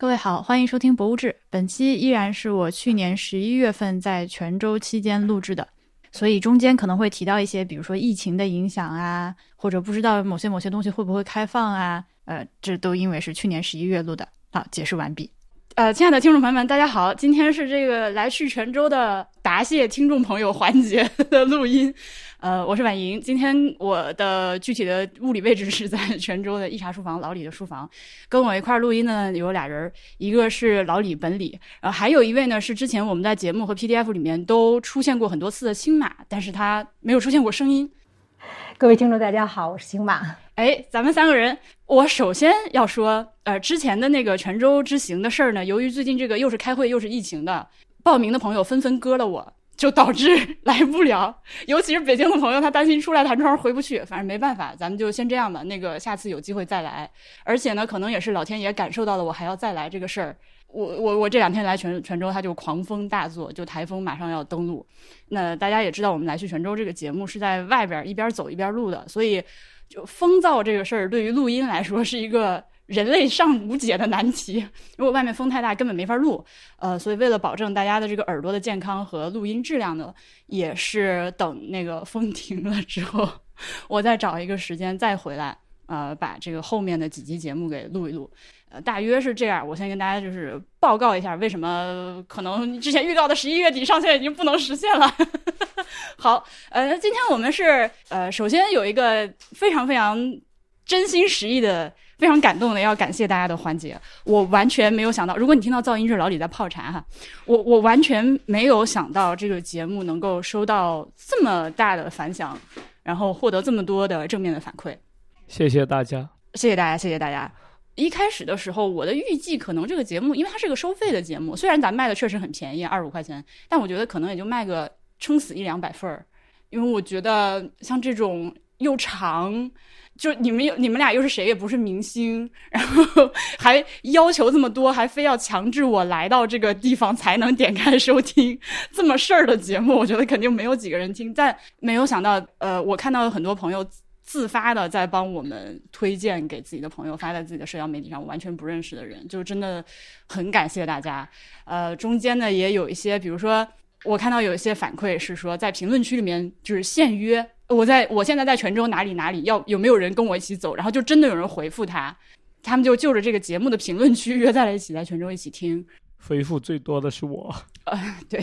各位好，欢迎收听《博物志》。本期依然是我去年十一月份在泉州期间录制的，所以中间可能会提到一些，比如说疫情的影响啊，或者不知道某些某些东西会不会开放啊，呃，这都因为是去年十一月录的。好，解释完毕。呃，亲爱的听众朋友们，大家好，今天是这个来去泉州的答谢听众朋友环节的录音。呃，我是婉莹。今天我的具体的物理位置是在泉州的一茶书房老李的书房，跟我一块儿录音的呢有俩人，一个是老李本李，然后还有一位呢是之前我们在节目和 PDF 里面都出现过很多次的星马，但是他没有出现过声音。各位听众，大家好，我是星马。哎，咱们三个人，我首先要说，呃，之前的那个泉州之行的事儿呢，由于最近这个又是开会又是疫情的，报名的朋友纷纷割了我。就导致来不了，尤其是北京的朋友，他担心出来弹窗回不去。反正没办法，咱们就先这样吧。那个下次有机会再来。而且呢，可能也是老天爷感受到了我还要再来这个事儿。我我我这两天来泉泉州，他就狂风大作，就台风马上要登陆。那大家也知道，我们来去泉州这个节目是在外边一边走一边录的，所以就风噪这个事儿对于录音来说是一个。人类尚无解的难题，如果外面风太大，根本没法录。呃，所以为了保证大家的这个耳朵的健康和录音质量呢，也是等那个风停了之后，我再找一个时间再回来，呃，把这个后面的几集节目给录一录。呃，大约是这样。我先跟大家就是报告一下，为什么可能之前预告的十一月底上线已经不能实现了。好，呃，今天我们是呃，首先有一个非常非常真心实意的。非常感动的，要感谢大家的环节。我完全没有想到，如果你听到噪音，是老李在泡茶哈。我我完全没有想到这个节目能够收到这么大的反响，然后获得这么多的正面的反馈。谢谢大家，谢谢大家，谢谢大家。一开始的时候，我的预计可能这个节目，因为它是个收费的节目，虽然咱卖的确实很便宜，二十五块钱，但我觉得可能也就卖个撑死一两百份儿，因为我觉得像这种又长。就你们有你们俩又是谁？也不是明星，然后 还要求这么多，还非要强制我来到这个地方才能点开收听这么事儿的节目，我觉得肯定没有几个人听。但没有想到，呃，我看到很多朋友自发的在帮我们推荐给自己的朋友，发在自己的社交媒体上，完全不认识的人，就真的很感谢大家。呃，中间呢也有一些，比如说我看到有一些反馈是说，在评论区里面就是现约。我在我现在在泉州哪里哪里要有没有人跟我一起走？然后就真的有人回复他，他们就就着这个节目的评论区约在了一起，在泉州一起听。回复最多的是我。呃，对，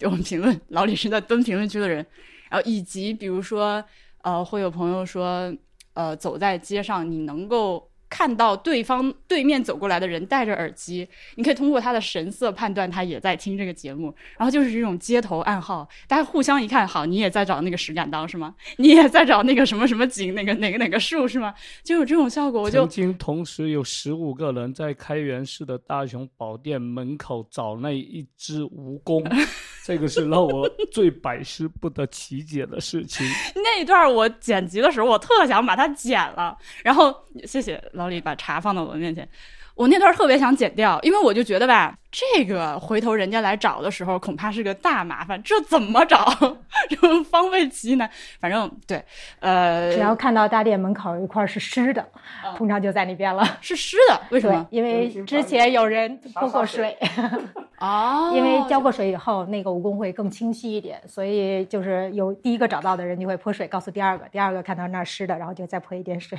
就我们评论老李是在蹲评论区的人，然后以及比如说呃，会有朋友说呃，走在街上你能够。看到对方对面走过来的人戴着耳机，你可以通过他的神色判断他也在听这个节目。然后就是这种街头暗号，大家互相一看，好，你也在找那个石敢当是吗？你也在找那个什么什么景，那个哪个哪个树是吗？就有这种效果。我就曾经同时有十五个人在开元市的大雄宝殿门口找那一只蜈蚣，这个是让我最百思不得其解的事情。那一段我剪辑的时候，我特想把它剪了。然后谢谢。老李把茶放到我面前，我那段特别想剪掉，因为我就觉得吧，这个回头人家来找的时候，恐怕是个大麻烦，这怎么找？这方位极难。反正对，呃，只要看到大殿门口有一块是湿的，通常就在那边了。是湿的，为什么？因为之前有人泼过水。哦。因为浇过水以后，那个蜈蚣会更清晰一点，所以就是有第一个找到的人就会泼水，告诉第二个，第二个看到那儿湿的，然后就再泼一点水。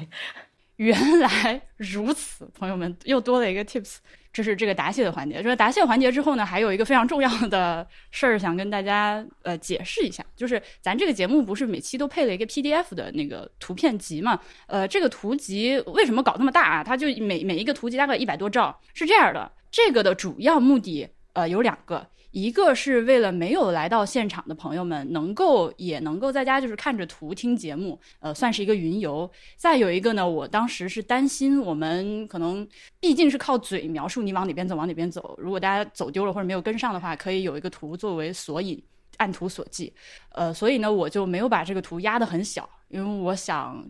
原来如此，朋友们又多了一个 tips，这是这个答谢的环节。这个答谢环节之后呢，还有一个非常重要的事儿想跟大家呃解释一下，就是咱这个节目不是每期都配了一个 PDF 的那个图片集嘛？呃，这个图集为什么搞那么大啊？它就每每一个图集大概一百多兆，是这样的。这个的主要目的呃有两个。一个是为了没有来到现场的朋友们能够也能够在家就是看着图听节目，呃，算是一个云游。再有一个呢，我当时是担心我们可能毕竟是靠嘴描述你往哪边走往哪边走，如果大家走丢了或者没有跟上的话，可以有一个图作为索引。按图索骥，呃，所以呢，我就没有把这个图压得很小，因为我想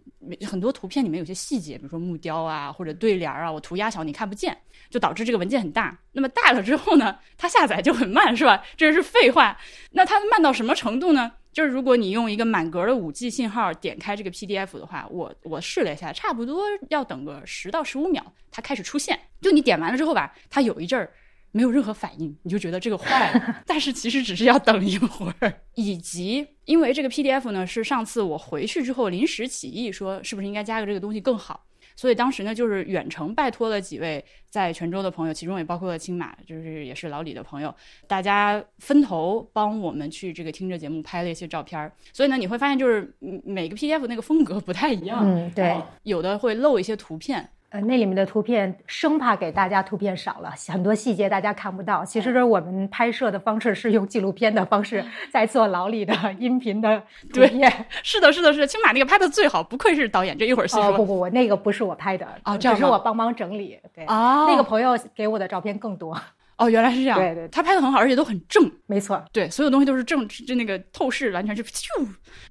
很多图片里面有些细节，比如说木雕啊或者对联啊，我图压小你看不见，就导致这个文件很大。那么大了之后呢，它下载就很慢，是吧？这是废话。那它慢到什么程度呢？就是如果你用一个满格的五 G 信号点开这个 PDF 的话，我我试了一下，差不多要等个十到十五秒，它开始出现。就你点完了之后吧，它有一阵儿没有任何反应，你就觉得这个坏了。但是其实只是要等一会儿。以及因为这个 PDF 呢，是上次我回去之后临时起意说，是不是应该加个这个东西更好。所以当时呢，就是远程拜托了几位在泉州的朋友，其中也包括了青马，就是也是老李的朋友，大家分头帮我们去这个听着节目拍了一些照片儿。所以呢，你会发现就是每个 PDF 那个风格不太一样，嗯，对，有的会漏一些图片。呃，那里面的图片生怕给大家图片少了，很多细节大家看不到。其实我们拍摄的方式是用纪录片的方式在做老李的 音频的图片。是的，是的，是的，青马那个拍的最好，不愧是导演。这一会儿细说。哦不不不，那个不是我拍的啊，这是我帮忙整理。对啊，那个朋友给我的照片更多。哦，原来是这样。对对，他拍的很好，而且都很正。没错，对，所有东西都是正，就那个透视完全是咻。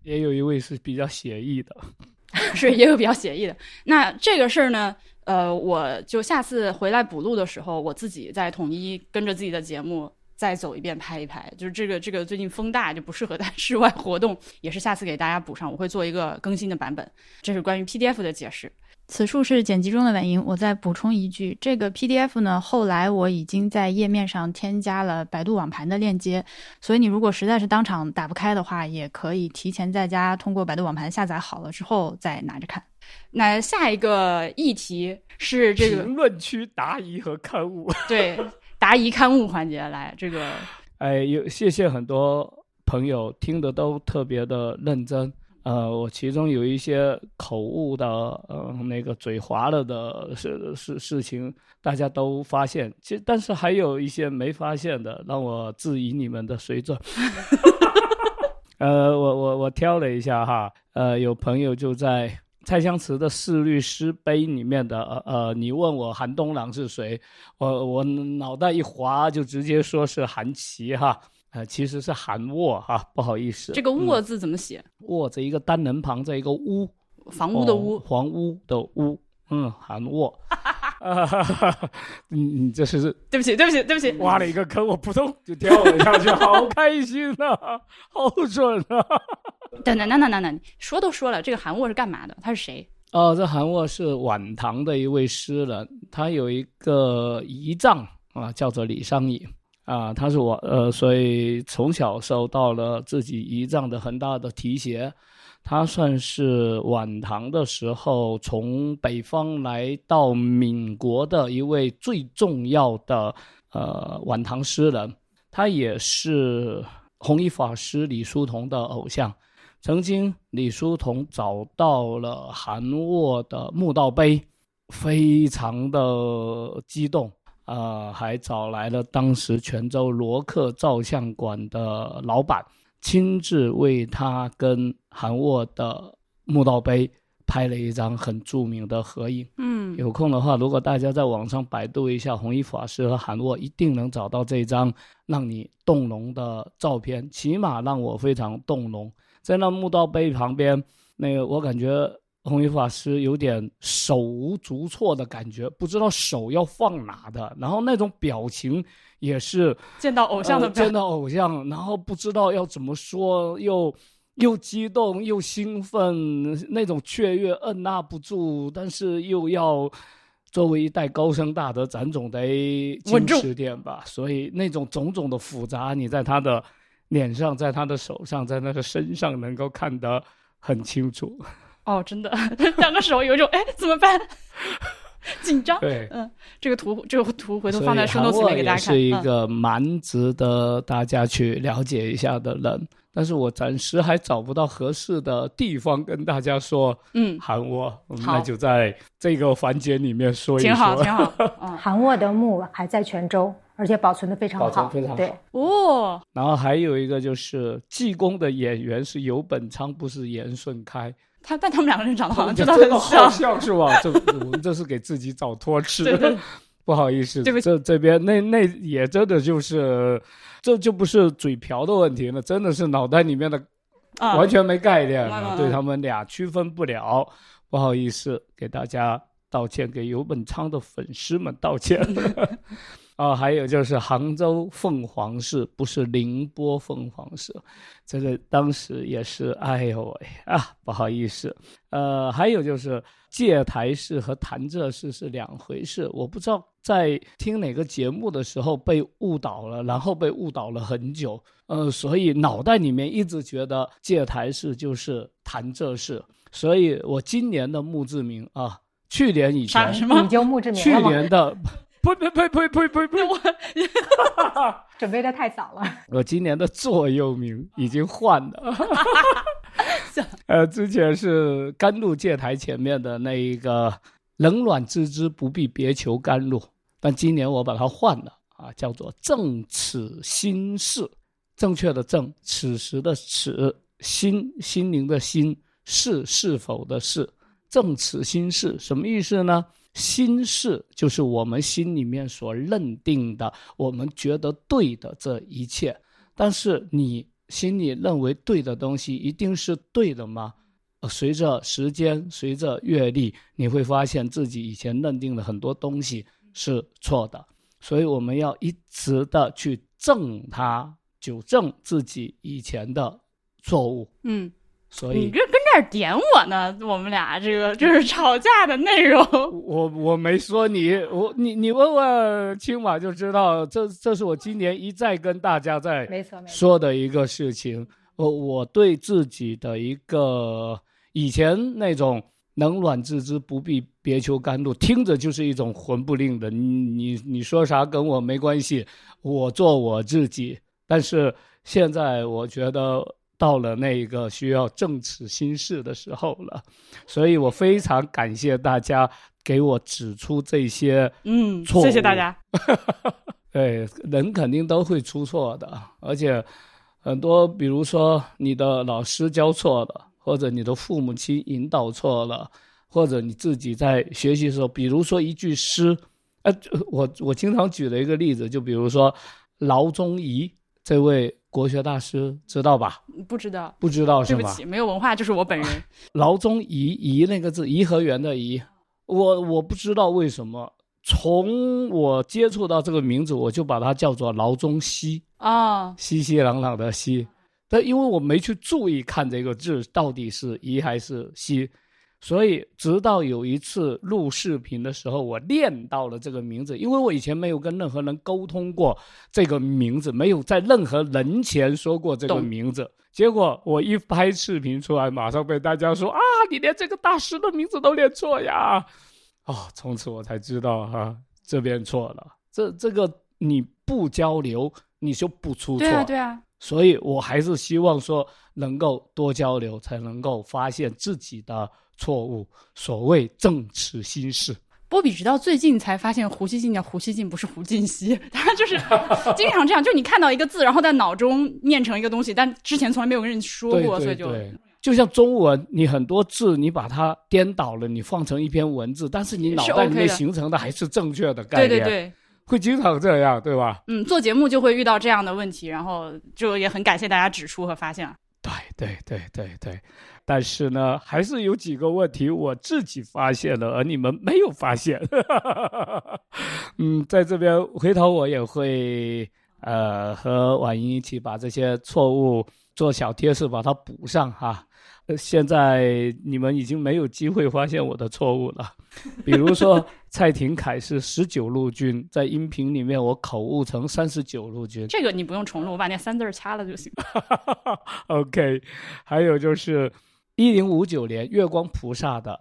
也有一位是比较写意的，是也有比较写意的。那这个事儿呢？呃，我就下次回来补录的时候，我自己再统一跟着自己的节目再走一遍拍一拍。就是这个这个最近风大，就不适合在 室外活动，也是下次给大家补上。我会做一个更新的版本。这是关于 PDF 的解释。此处是剪辑中的尾音，我再补充一句：这个 PDF 呢，后来我已经在页面上添加了百度网盘的链接，所以你如果实在是当场打不开的话，也可以提前在家通过百度网盘下载好了之后再拿着看。那下一个议题是这个 评论区答疑和刊物，对答疑刊物环节来这个，哎，有谢谢很多朋友听的都特别的认真。呃，我其中有一些口误的，呃，那个嘴滑了的事事事情，大家都发现。其实，但是还有一些没发现的，让我质疑你们的水准。呃，我我我挑了一下哈，呃，有朋友就在蔡襄慈的《四律诗碑》里面的，呃呃，你问我韩东郎是谁，我我脑袋一滑，就直接说是韩琦哈。呃，其实是韩沃哈，不好意思。这个沃字怎么写？沃这一个单人旁，这一个屋，房屋的屋，房屋的屋。嗯，韩沃。哈哈哈！你你这是？对不起，对不起，对不起，挖了一个坑，我扑通就掉了下去，好开心啊，好准啊！等等等等等等，说都说了，这个韩沃是干嘛的？他是谁？哦，这韩沃是晚唐的一位诗人，他有一个姨丈啊，叫做李商隐。啊，他是我呃，所以从小受到了自己姨丈的很大的提携。他算是晚唐的时候从北方来到闽国的一位最重要的呃晚唐诗人。他也是弘一法师李叔同的偶像。曾经李叔同找到了韩沃的墓道碑，非常的激动。呃，还找来了当时泉州罗克照相馆的老板，亲自为他跟韩沃的墓道碑拍了一张很著名的合影。嗯，有空的话，如果大家在网上百度一下弘一法师和韩沃，一定能找到这张让你动容的照片，起码让我非常动容。在那墓道碑旁边，那个我感觉。弘一法师有点手无足措的感觉，不知道手要放哪的，然后那种表情也是见到偶像的见到偶像，然后不知道要怎么说，又又激动又兴奋，那种雀跃按捺不住，但是又要作为一代高僧大德，咱总得矜持点吧。所以那种种种的复杂，你在他的脸上，在他的手上，在他的身上，能够看得很清楚。哦，真的，两个手有一种哎，怎么办？紧张。对，嗯，这个图，这个图回头放在书诺里面给大家看。是一个蛮值得大家去了解一下的人，但是我暂时还找不到合适的地方跟大家说。嗯，韩沃，那就在这个环节里面说一说。挺好，挺好。嗯韩沃的墓还在泉州，而且保存的非常好，保存非常好。哦。然后还有一个就是济公的演员是游本昌，不是严顺开。他但他们两个人长得好像真的很像，像是吧？这我们这是给自己找托 吃，不好意思，对不起，这这边那那也真的就是，这就不是嘴瓢的问题了，真的是脑袋里面的完全没概念，对他们俩区分不了，不好意思，给大家道歉，给游本昌的粉丝们道歉。啊，还有就是杭州凤凰市，不是宁波凤凰市，这个当时也是，哎呦喂啊，不好意思。呃，还有就是戒台市和潭柘市是两回事，我不知道在听哪个节目的时候被误导了，然后被误导了很久，呃，所以脑袋里面一直觉得戒台市就是潭柘市，所以我今年的墓志铭啊，去年以前什么你就墓志铭去？年的。呸呸呸呸呸呸呸！准备的太早了。我今年的座右铭已经换了，呃，之前是甘露戒台前面的那一个“冷暖自知，不必别求甘露”，但今年我把它换了啊，叫做“正此心事”，正确的正，此时的此，心心灵的心，是是否的是，正此心事什么意思呢？心事就是我们心里面所认定的，我们觉得对的这一切。但是你心里认为对的东西，一定是对的吗？随着时间，随着阅历，你会发现自己以前认定的很多东西是错的。所以我们要一直的去正它，纠正自己以前的错误。嗯，所以你这跟这儿点我呢？我们俩这个就是吵架的内容。我我没说你，我你你问问青马就知道，这这是我今年一再跟大家在。说的一个事情。我我对自己的一个以前那种冷暖自知，不必别求甘露，听着就是一种魂不吝的。你你你说啥跟我没关系，我做我自己。但是现在我觉得到了那个需要正此心事的时候了，所以我非常感谢大家给我指出这些嗯，错误。谢谢大家。对，人肯定都会出错的，而且很多，比如说你的老师教错了，或者你的父母亲引导错了，或者你自己在学习的时候，比如说一句诗，呃，我我经常举的一个例子，就比如说劳宗颐这位国学大师，知道吧？不知道，不知道是吧？对不起，没有文化就是我本人。劳宗颐，颐那个字，颐和园的颐，我我不知道为什么，从我接触到这个名字，我就把它叫做劳中熙。啊，熙熙攘攘的熙，但因为我没去注意看这个字到底是宜还是熙，所以直到有一次录视频的时候，我念到了这个名字，因为我以前没有跟任何人沟通过这个名字，没有在任何人前说过这个名字。结果我一拍视频出来，马上被大家说啊，你连这个大师的名字都念错呀！哦，从此我才知道哈、这边错了。这这个你不交流，你就不出错。对啊，对啊，所以我还是希望说能够多交流，才能够发现自己的错误。所谓正此心事，波比直到最近才发现胡锡进叫胡锡进，不是胡进熙。他就是经常这样，就你看到一个字，然后在脑中念成一个东西，但之前从来没有跟人说对过，所以就对对。就像中文，你很多字你把它颠倒了，你放成一篇文字，但是你脑是袋里面形成的还是正确的概念，对对对，会经常这样，对吧？嗯，做节目就会遇到这样的问题，然后就也很感谢大家指出和发现。对对对对对，但是呢，还是有几个问题我自己发现了，而你们没有发现。嗯，在这边回头我也会呃和婉莹一起把这些错误做小贴士把它补上哈。呃现在你们已经没有机会发现我的错误了，比如说 蔡廷锴是十九路军，在音频里面我口误成三十九路军。这个你不用重录，我把那三字儿掐了就行。OK，还有就是一零五九年月光菩萨的，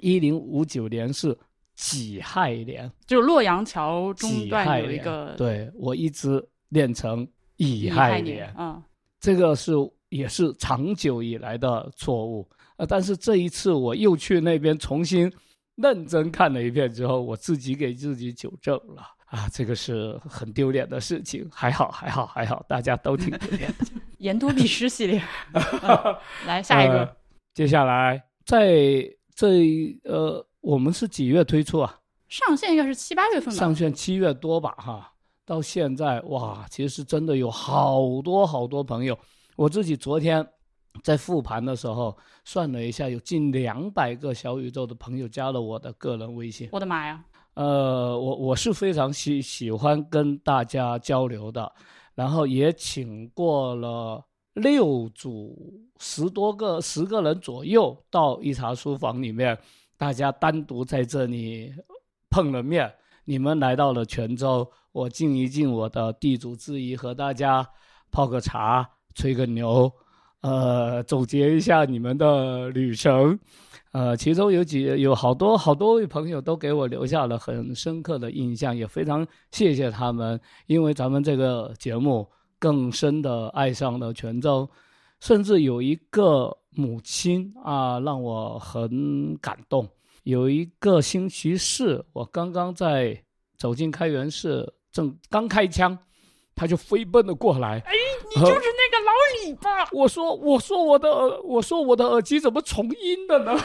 一零五九年是己亥年，就是洛阳桥中己段有一个对我一直练成乙乙亥年，嗯，这个是也是长久以来的错误。呃，但是这一次我又去那边重新认真看了一遍之后，我自己给自己纠正了。啊，这个是很丢脸的事情，还好，还好，还好，大家都挺丢脸的。言多必失系列。嗯来下一个，呃接下来在这呃，我们是几月推出啊？上线应该是七八月份吧？上线七月多吧，哈。到现在哇，其实真的有好多好多朋友。我自己昨天在复盘的时候算了一下，有近两百个小宇宙的朋友加了我的个人微信。我的妈呀！呃，我我是非常喜喜欢跟大家交流的，然后也请过了六组十多个十个人左右到一茶书房里面，大家单独在这里碰了面。你们来到了泉州，我尽一尽我的地主之谊，和大家泡个茶，吹个牛，呃，总结一下你们的旅程。呃，其中有几有好多好多位朋友都给我留下了很深刻的印象，也非常谢谢他们，因为咱们这个节目更深的爱上了泉州，甚至有一个母亲啊，让我很感动。有一个星期四，我刚刚在走进开元寺，正刚开枪，他就飞奔了过来。哎，你就是那个老李吧？我说，我说我的耳，我说我的耳机怎么重音了呢？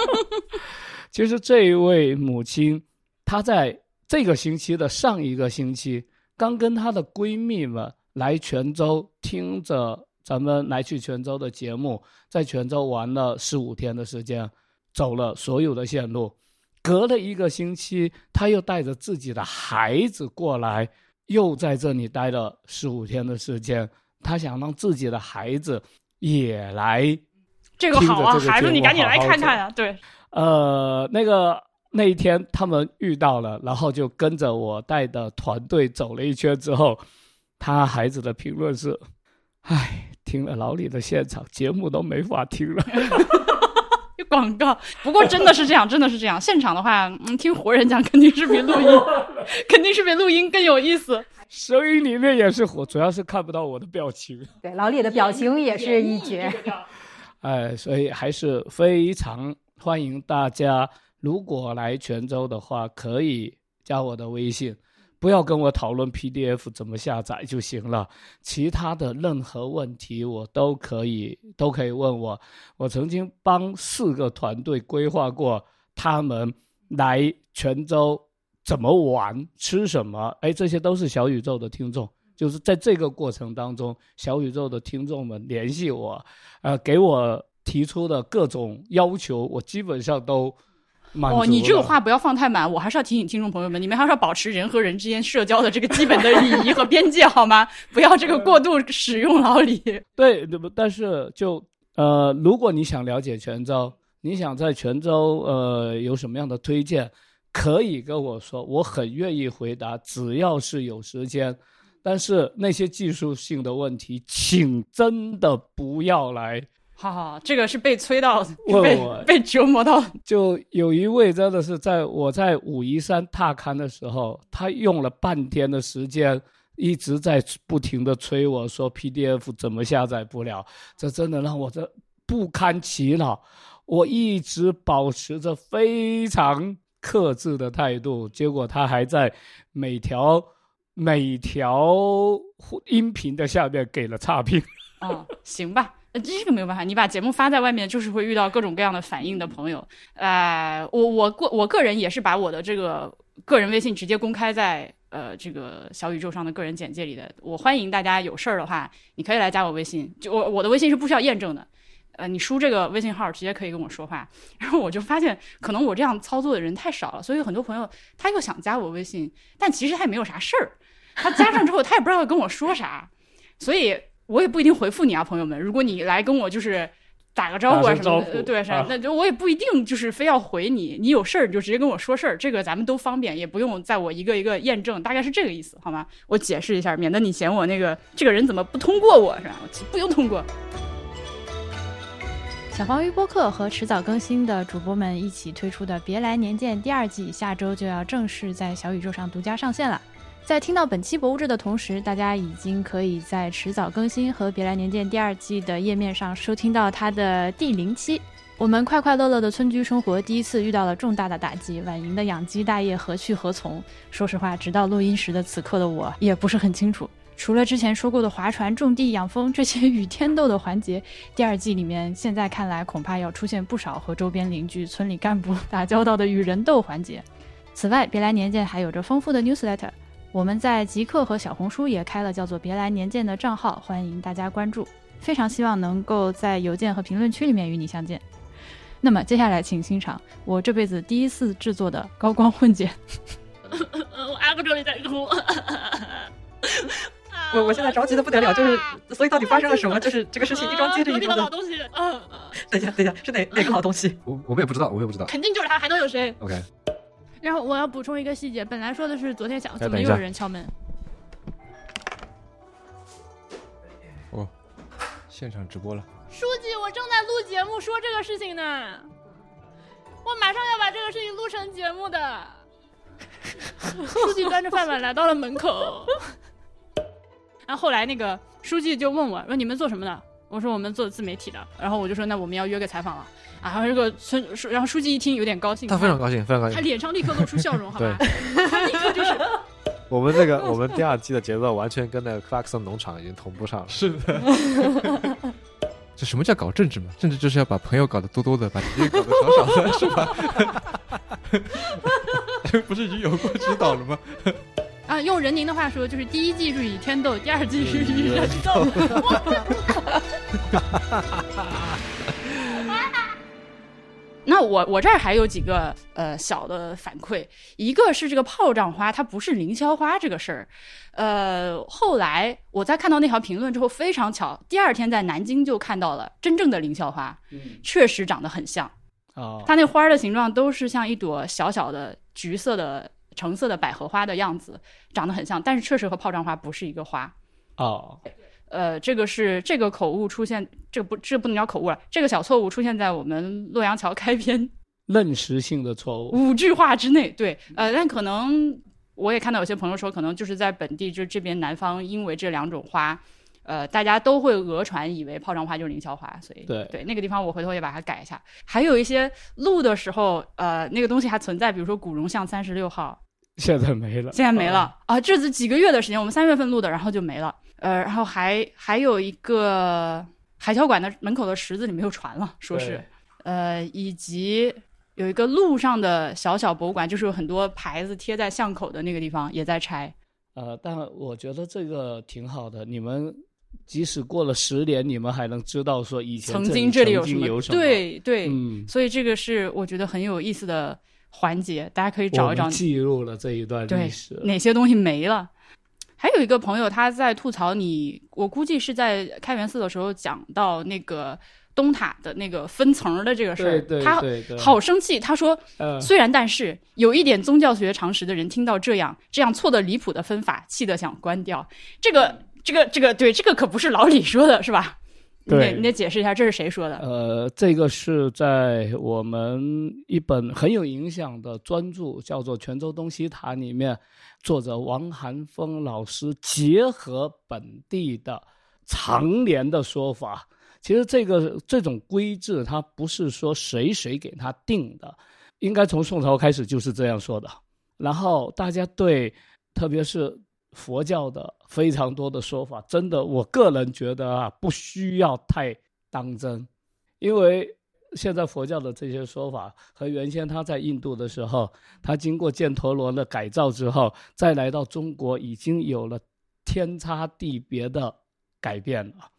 其实这一位母亲，她在这个星期的上一个星期，刚跟她的闺蜜们来泉州，听着咱们来去泉州的节目，在泉州玩了十五天的时间，走了所有的线路。隔了一个星期，他又带着自己的孩子过来，又在这里待了十五天的时间。他想让自己的孩子也来。这个好啊，孩子，你赶紧来看看啊！对，呃，那个那一天他们遇到了，然后就跟着我带的团队走了一圈之后，他孩子的评论是：“唉，听了老李的现场节目都没法听了。广告，不过真的是这样，真的是这样。现场的话，嗯，听活人讲肯定是比录音，肯定是比录音更有意思。声音里面也是火，主要是看不到我的表情。对，老李的表情也是一绝。哎，所以还是非常欢迎大家，如果来泉州的话，可以加我的微信，不要跟我讨论 PDF 怎么下载就行了，其他的任何问题我都可以都可以问我。我曾经帮四个团队规划过他们来泉州怎么玩、吃什么，哎，这些都是小宇宙的听众。就是在这个过程当中，小宇宙的听众们联系我，呃，给我提出的各种要求，我基本上都。哦，你这个话不要放太满，我还是要提醒听众朋友们，你们还是要保持人和人之间社交的这个基本的礼仪和边界，好吗？不要这个过度使用老李。对，但是就呃，如果你想了解泉州，你想在泉州呃有什么样的推荐，可以跟我说，我很愿意回答，只要是有时间。但是那些技术性的问题，请真的不要来。好好，这个是被催到，被被折磨到。就有一位真的是在我在武夷山踏勘的时候，他用了半天的时间，一直在不停的催我说 PDF 怎么下载不了，这真的让我这不堪其扰。我一直保持着非常克制的态度，结果他还在每条。每条音频的下面给了差评。哦，行吧，呃这个没有办法，你把节目发在外面，就是会遇到各种各样的反应的朋友。呃，我我个我个人也是把我的这个个人微信直接公开在呃这个小宇宙上的个人简介里的。我欢迎大家有事儿的话，你可以来加我微信，就我我的微信是不需要验证的。呃，你输这个微信号直接可以跟我说话。然后我就发现，可能我这样操作的人太少了，所以很多朋友他又想加我微信，但其实他也没有啥事儿。他加上之后，他也不知道要跟我说啥，所以我也不一定回复你啊，朋友们。如果你来跟我就是打个招呼啊什么的，对，那就我也不一定就是非要回你。你有事儿你就直接跟我说事儿，这个咱们都方便，也不用在我一个一个验证，大概是这个意思，好吗？我解释一下，免得你嫌我那个这个人怎么不通过我是吧？不用通过。小黄鱼播客和迟早更新的主播们一起推出的《别来年见》第二季，下周就要正式在小宇宙上独家上线了。在听到本期博物志的同时，大家已经可以在迟早更新和《别来年见》第二季的页面上收听到它的第零期。我们快快乐乐的村居生活第一次遇到了重大的打击，婉莹的养鸡大业何去何从？说实话，直到录音时的此刻的我也不是很清楚。除了之前说过的划船、种地、养蜂这些与天斗的环节，第二季里面现在看来恐怕要出现不少和周边邻居、村里干部打交道的与人斗环节。此外，《别来年见》还有着丰富的 newsletter。我们在极客和小红书也开了叫做“别来年见”的账号，欢迎大家关注。非常希望能够在邮件和评论区里面与你相见。那么接下来请欣赏我这辈子第一次制作的高光混剪。我阿不住你在哭。我我现在着急的不得了，就是所以到底发生了什么？就是这个事情一桩接着一桩的。老东西，嗯，等一下，等一下，是哪哪个老东西？我我们也不知道，我也不知道。肯定就是他，还能有谁？OK。然后我要补充一个细节，本来说的是昨天想，怎么又有人敲门？哦，现场直播了。书记，我正在录节目，说这个事情呢。我马上要把这个事情录成节目的。书记端着饭碗来到了门口。然后后来那个书记就问我说：“你们做什么的？”我说：“我们做自媒体的。”然后我就说：“那我们要约个采访了。”啊，然后这个村书，然后书记一听有点高兴，他非常高兴，非常高兴，他脸上立刻露出笑容，好吧？他立刻就是。我们这个我们第二季的节奏完全跟那个克拉克森农场已经同步上了。是的。这什么叫搞政治嘛？政治就是要把朋友搞得多多的，把敌人搞得少少的，是吧？这 不是已经有过指导了吗？啊，用任宁的话说，就是第一季是以天斗，第二季是以人斗。那我我这儿还有几个呃小的反馈，一个是这个炮仗花它不是凌霄花这个事儿，呃，后来我在看到那条评论之后，非常巧，第二天在南京就看到了真正的凌霄花，确实长得很像哦，它那花的形状都是像一朵小小的橘色的。橙色的百合花的样子长得很像，但是确实和炮仗花不是一个花。哦，呃，这个是这个口误出现，这个不这不能叫口误了，这个小错误出现在我们洛阳桥开篇 认识性的错误五句话之内。对，呃，但可能我也看到有些朋友说，可能就是在本地就这边南方，因为这两种花。呃，大家都会讹传以为炮仗花就是凌霄花，所以对对那个地方我回头也把它改一下。还有一些录的时候，呃，那个东西还存在，比如说古榕巷三十六号，现在没了，现在没了啊！这是几个月的时间，我们三月份录的，然后就没了。呃，然后还还有一个海桥馆的门口的池子里没有船了，说是呃，以及有一个路上的小小博物馆，就是有很多牌子贴在巷口的那个地方也在拆。呃，但我觉得这个挺好的，你们。即使过了十年，你们还能知道说以前曾经这里有什么？对对，嗯，所以这个是我觉得很有意思的环节，大家可以找一找。记录了这一段历史，哪些东西没了？还有一个朋友他在吐槽你，我估计是在开元寺的时候讲到那个东塔的那个分层的这个事儿，他好生气。他说，虽然但是有一点宗教学常识的人听到这样这样错的离谱的分法，气得想关掉这个。这个这个对，这个可不是老李说的，是吧？你得你得解释一下，这是谁说的？呃，这个是在我们一本很有影响的专著，叫做《泉州东西塔》里面，作者王寒峰老师结合本地的常年的说法。其实这个这种规制，它不是说谁谁给他定的，应该从宋朝开始就是这样说的。然后大家对，特别是。佛教的非常多的说法，真的，我个人觉得啊，不需要太当真，因为现在佛教的这些说法和原先他在印度的时候，他经过犍陀罗的改造之后，再来到中国，已经有了天差地别的改变了。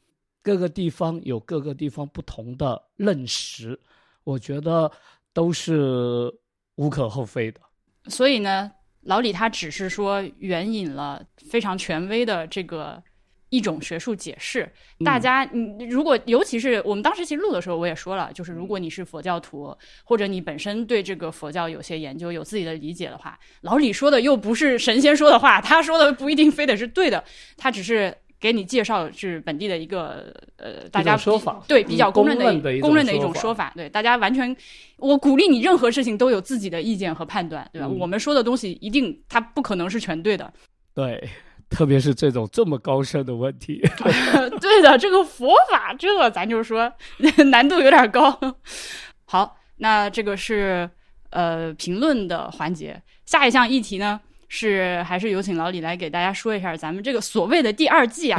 各个地方有各个地方不同的认识，我觉得都是无可厚非的。所以呢？老李他只是说援引了非常权威的这个一种学术解释，大家你如果尤其是我们当时其实录的时候我也说了，就是如果你是佛教徒或者你本身对这个佛教有些研究有自己的理解的话，老李说的又不是神仙说的话，他说的不一定非得是对的，他只是。给你介绍是本地的一个呃，大家说法对比较公认的公认的一种说法，对大家完全，我鼓励你任何事情都有自己的意见和判断，对吧？我们说的东西一定它不可能是全对的，对，特别是这种这么高深的问题，对的，这个佛法这咱就说 难度有点高。好，那这个是呃评论的环节，下一项议题呢？是还是有请老李来给大家说一下咱们这个所谓的第二季啊？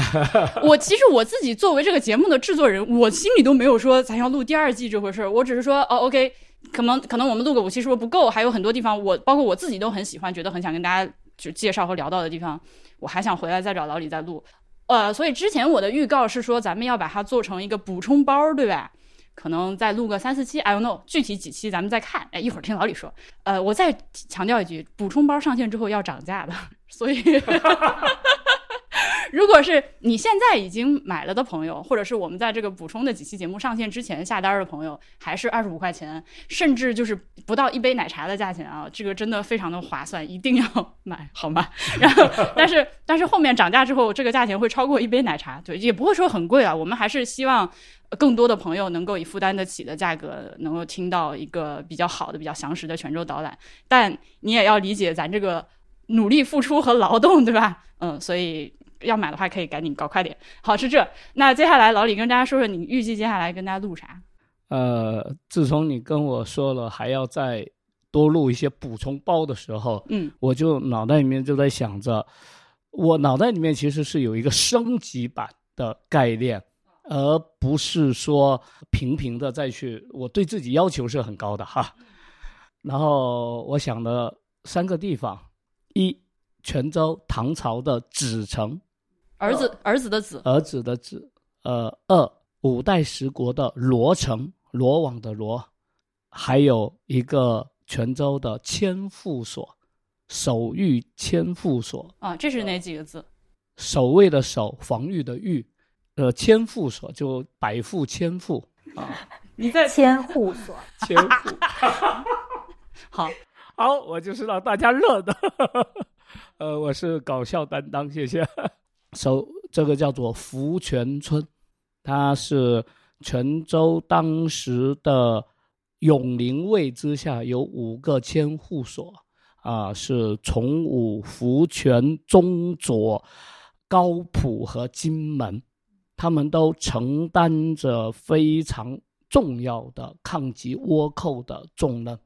我其实我自己作为这个节目的制作人，我心里都没有说咱要录第二季这回事儿。我只是说哦，OK，可能可能我们录个五期是不是不够？还有很多地方我包括我自己都很喜欢，觉得很想跟大家就介绍和聊到的地方，我还想回来再找老李再录。呃，所以之前我的预告是说咱们要把它做成一个补充包，对吧？可能再录个三四期，I don't know，具体几期咱们再看。哎，一会儿听老李说。呃，我再强调一句，补充包上线之后要涨价的，所以。如果是你现在已经买了的朋友，或者是我们在这个补充的几期节目上线之前下单的朋友，还是二十五块钱，甚至就是不到一杯奶茶的价钱啊，这个真的非常的划算，一定要买，好吗？然后，但是但是后面涨价之后，这个价钱会超过一杯奶茶，对，也不会说很贵啊。我们还是希望更多的朋友能够以负担得起的价格，能够听到一个比较好的、比较详实的泉州导览。但你也要理解咱这个努力付出和劳动，对吧？嗯，所以。要买的话，可以赶紧搞快点。好，是这。那接下来，老李跟大家说说，你预计接下来跟大家录啥？呃，自从你跟我说了还要再多录一些补充包的时候，嗯，我就脑袋里面就在想着，我脑袋里面其实是有一个升级版的概念，而不是说平平的再去。我对自己要求是很高的哈。然后我想了三个地方：一，泉州唐朝的纸城。儿子，儿子的子，儿子的子，呃，二五代十国的罗城，罗网的罗，还有一个泉州的千户所，守御千户所啊，这是哪几个字？守卫的守，防御的御，呃，千户所就百户千户啊。你在千户所，千户，好，好，我就是让大家乐的，呃，我是搞笑担当，谢谢。首这个叫做福泉村，它是泉州当时的永陵卫之下有五个千户所啊，是崇武、福泉、中左、高浦和金门，他们都承担着非常重要的抗击倭寇的重任，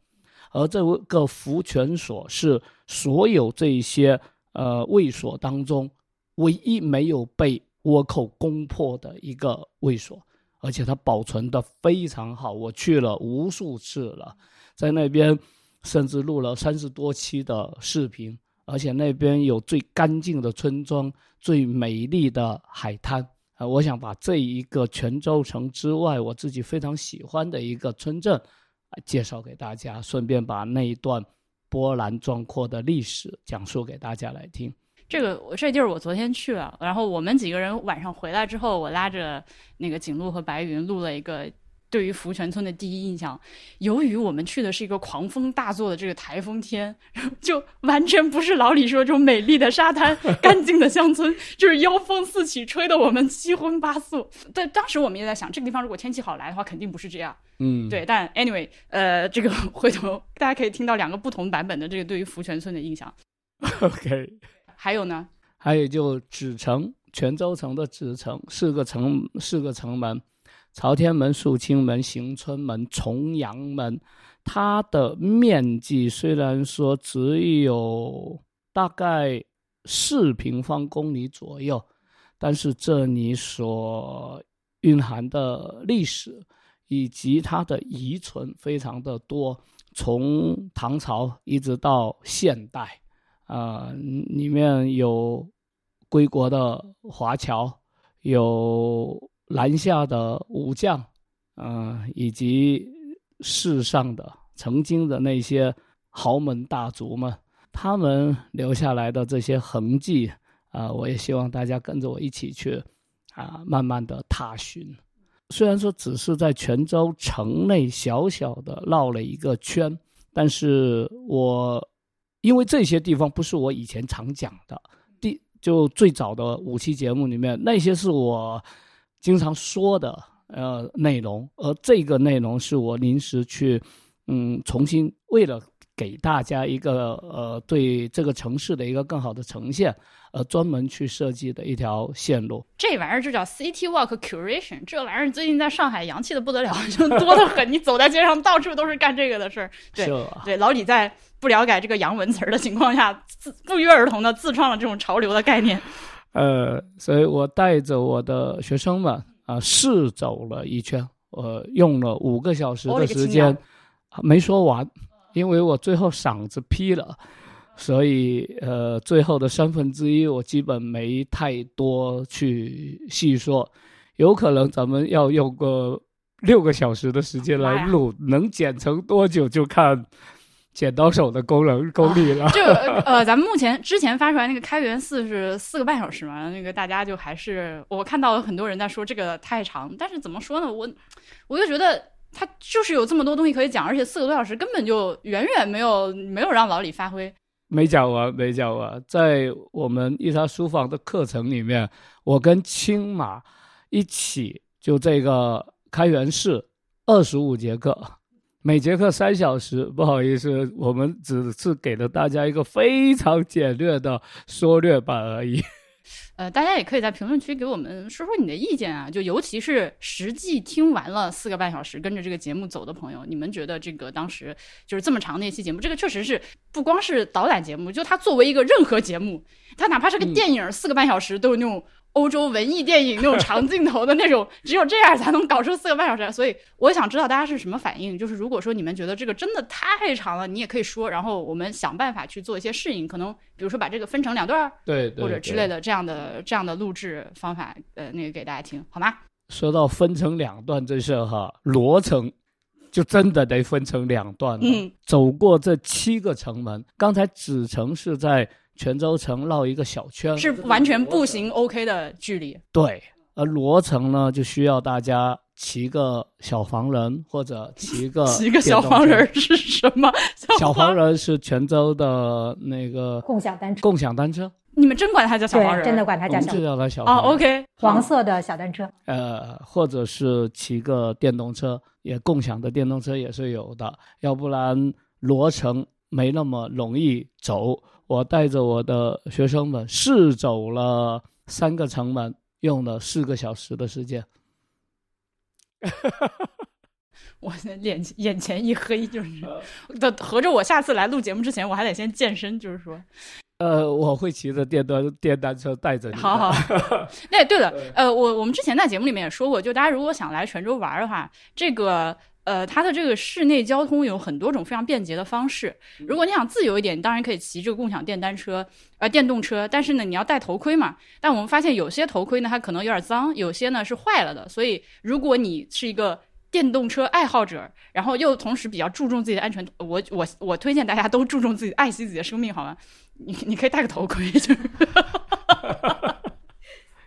而这个福泉所是所有这些呃卫所当中。唯一没有被倭寇攻破的一个卫所，而且它保存的非常好。我去了无数次了，在那边甚至录了三十多期的视频，而且那边有最干净的村庄、最美丽的海滩。啊，我想把这一个泉州城之外，我自己非常喜欢的一个村镇，介绍给大家，顺便把那一段波澜壮阔的历史讲述给大家来听。这个我这地儿我昨天去了，然后我们几个人晚上回来之后，我拉着那个景路和白云录了一个对于福泉村的第一印象。由于我们去的是一个狂风大作的这个台风天，就完全不是老李说这种美丽的沙滩、干净的乡村，就是妖风四起，吹得我们七荤八素。但当时我们也在想，这个地方如果天气好来的话，肯定不是这样。嗯，对。但 anyway，呃，这个 回头大家可以听到两个不同版本的这个对于福泉村的印象。OK。还有呢？还有就纸城，泉州城的纸城，四个城，四个城门：朝天门、肃清门、行春门、重阳门。它的面积虽然说只有大概四平方公里左右，但是这里所蕴含的历史以及它的遗存非常的多，从唐朝一直到现代。啊，里面有归国的华侨，有南下的武将，嗯，以及世上的曾经的那些豪门大族们，他们留下来的这些痕迹，啊，我也希望大家跟着我一起去，啊，慢慢的踏寻。虽然说只是在泉州城内小小的绕了一个圈，但是我。因为这些地方不是我以前常讲的，第就最早的五期节目里面那些是我经常说的呃内容，而这个内容是我临时去嗯重新为了给大家一个呃对这个城市的一个更好的呈现。呃，专门去设计的一条线路，这玩意儿就叫 City Walk Curation。这玩意儿最近在上海洋气的不得了，就多得很。你走在街上，到处都是干这个的事儿。对对，老李在不了解这个洋文词儿的情况下，自不约而同的自创了这种潮流的概念。呃，所以我带着我的学生们啊，试走了一圈，我用了五个小时的时间，没说完，因为我最后嗓子劈了。所以，呃，最后的三分之一我基本没太多去细说，有可能咱们要用个六个小时的时间来录，能剪成多久就看剪刀手的功能功力了。这个呃，咱们目前之前发出来那个开源四是四个半小时嘛，那个大家就还是我看到有很多人在说这个太长，但是怎么说呢，我我就觉得他就是有这么多东西可以讲，而且四个多小时根本就远远没有没有让老李发挥。没讲完，没讲完。在我们一茶书房的课程里面，我跟青马一起就这个开元式二十五节课，每节课三小时。不好意思，我们只是给了大家一个非常简略的缩略版而已。呃，大家也可以在评论区给我们说说你的意见啊，就尤其是实际听完了四个半小时跟着这个节目走的朋友，你们觉得这个当时就是这么长的一期节目，这个确实是不光是导览节目，就它作为一个任何节目，它哪怕是个嗯。电影，四个半小时都有那种欧洲文艺电影那种长镜头的那种，只有这样才能搞出四个半小时来。所以我想知道大家是什么反应，就是如果说你们觉得这个真的太长了，你也可以说，然后我们想办法去做一些适应，可能比如说把这个分成两段儿。对对或者之类的这样的这样的录制方法，呃，那个给大家听好吗？说到分成两段这事儿哈，罗城就真的得分成两段了。嗯，走过这七个城门，刚才子城是在泉州城绕一个小圈，是完全步行 OK 的距离。对，而罗城呢就需要大家骑个小黄人或者骑个 骑个小黄人儿是什么？小黄黄人是泉州的那个共享单车，共享单车，你们真管它叫小黄人？真的管它叫小就叫它小哦黄人。，OK，黄色的小单车。呃，或者是骑个电动车，也共享的电动车也是有的，要不然罗城没那么容易走。我带着我的学生们试走了三个城门，用了四个小时的时间。我脸眼前一黑，就是的，合着我下次来录节目之前，我还得先健身，就是说，呃，我会骑着电单电单车带着你的。好好。那，对了，呃，我我们之前在节目里面也说过，就大家如果想来泉州玩的话，这个。呃，它的这个室内交通有很多种非常便捷的方式。如果你想自由一点，你当然可以骑这个共享电单车，呃，电动车。但是呢，你要戴头盔嘛。但我们发现有些头盔呢，它可能有点脏，有些呢是坏了的。所以，如果你是一个电动车爱好者，然后又同时比较注重自己的安全，我我我推荐大家都注重自己，爱惜自己的生命，好吗？你你可以戴个头盔，就是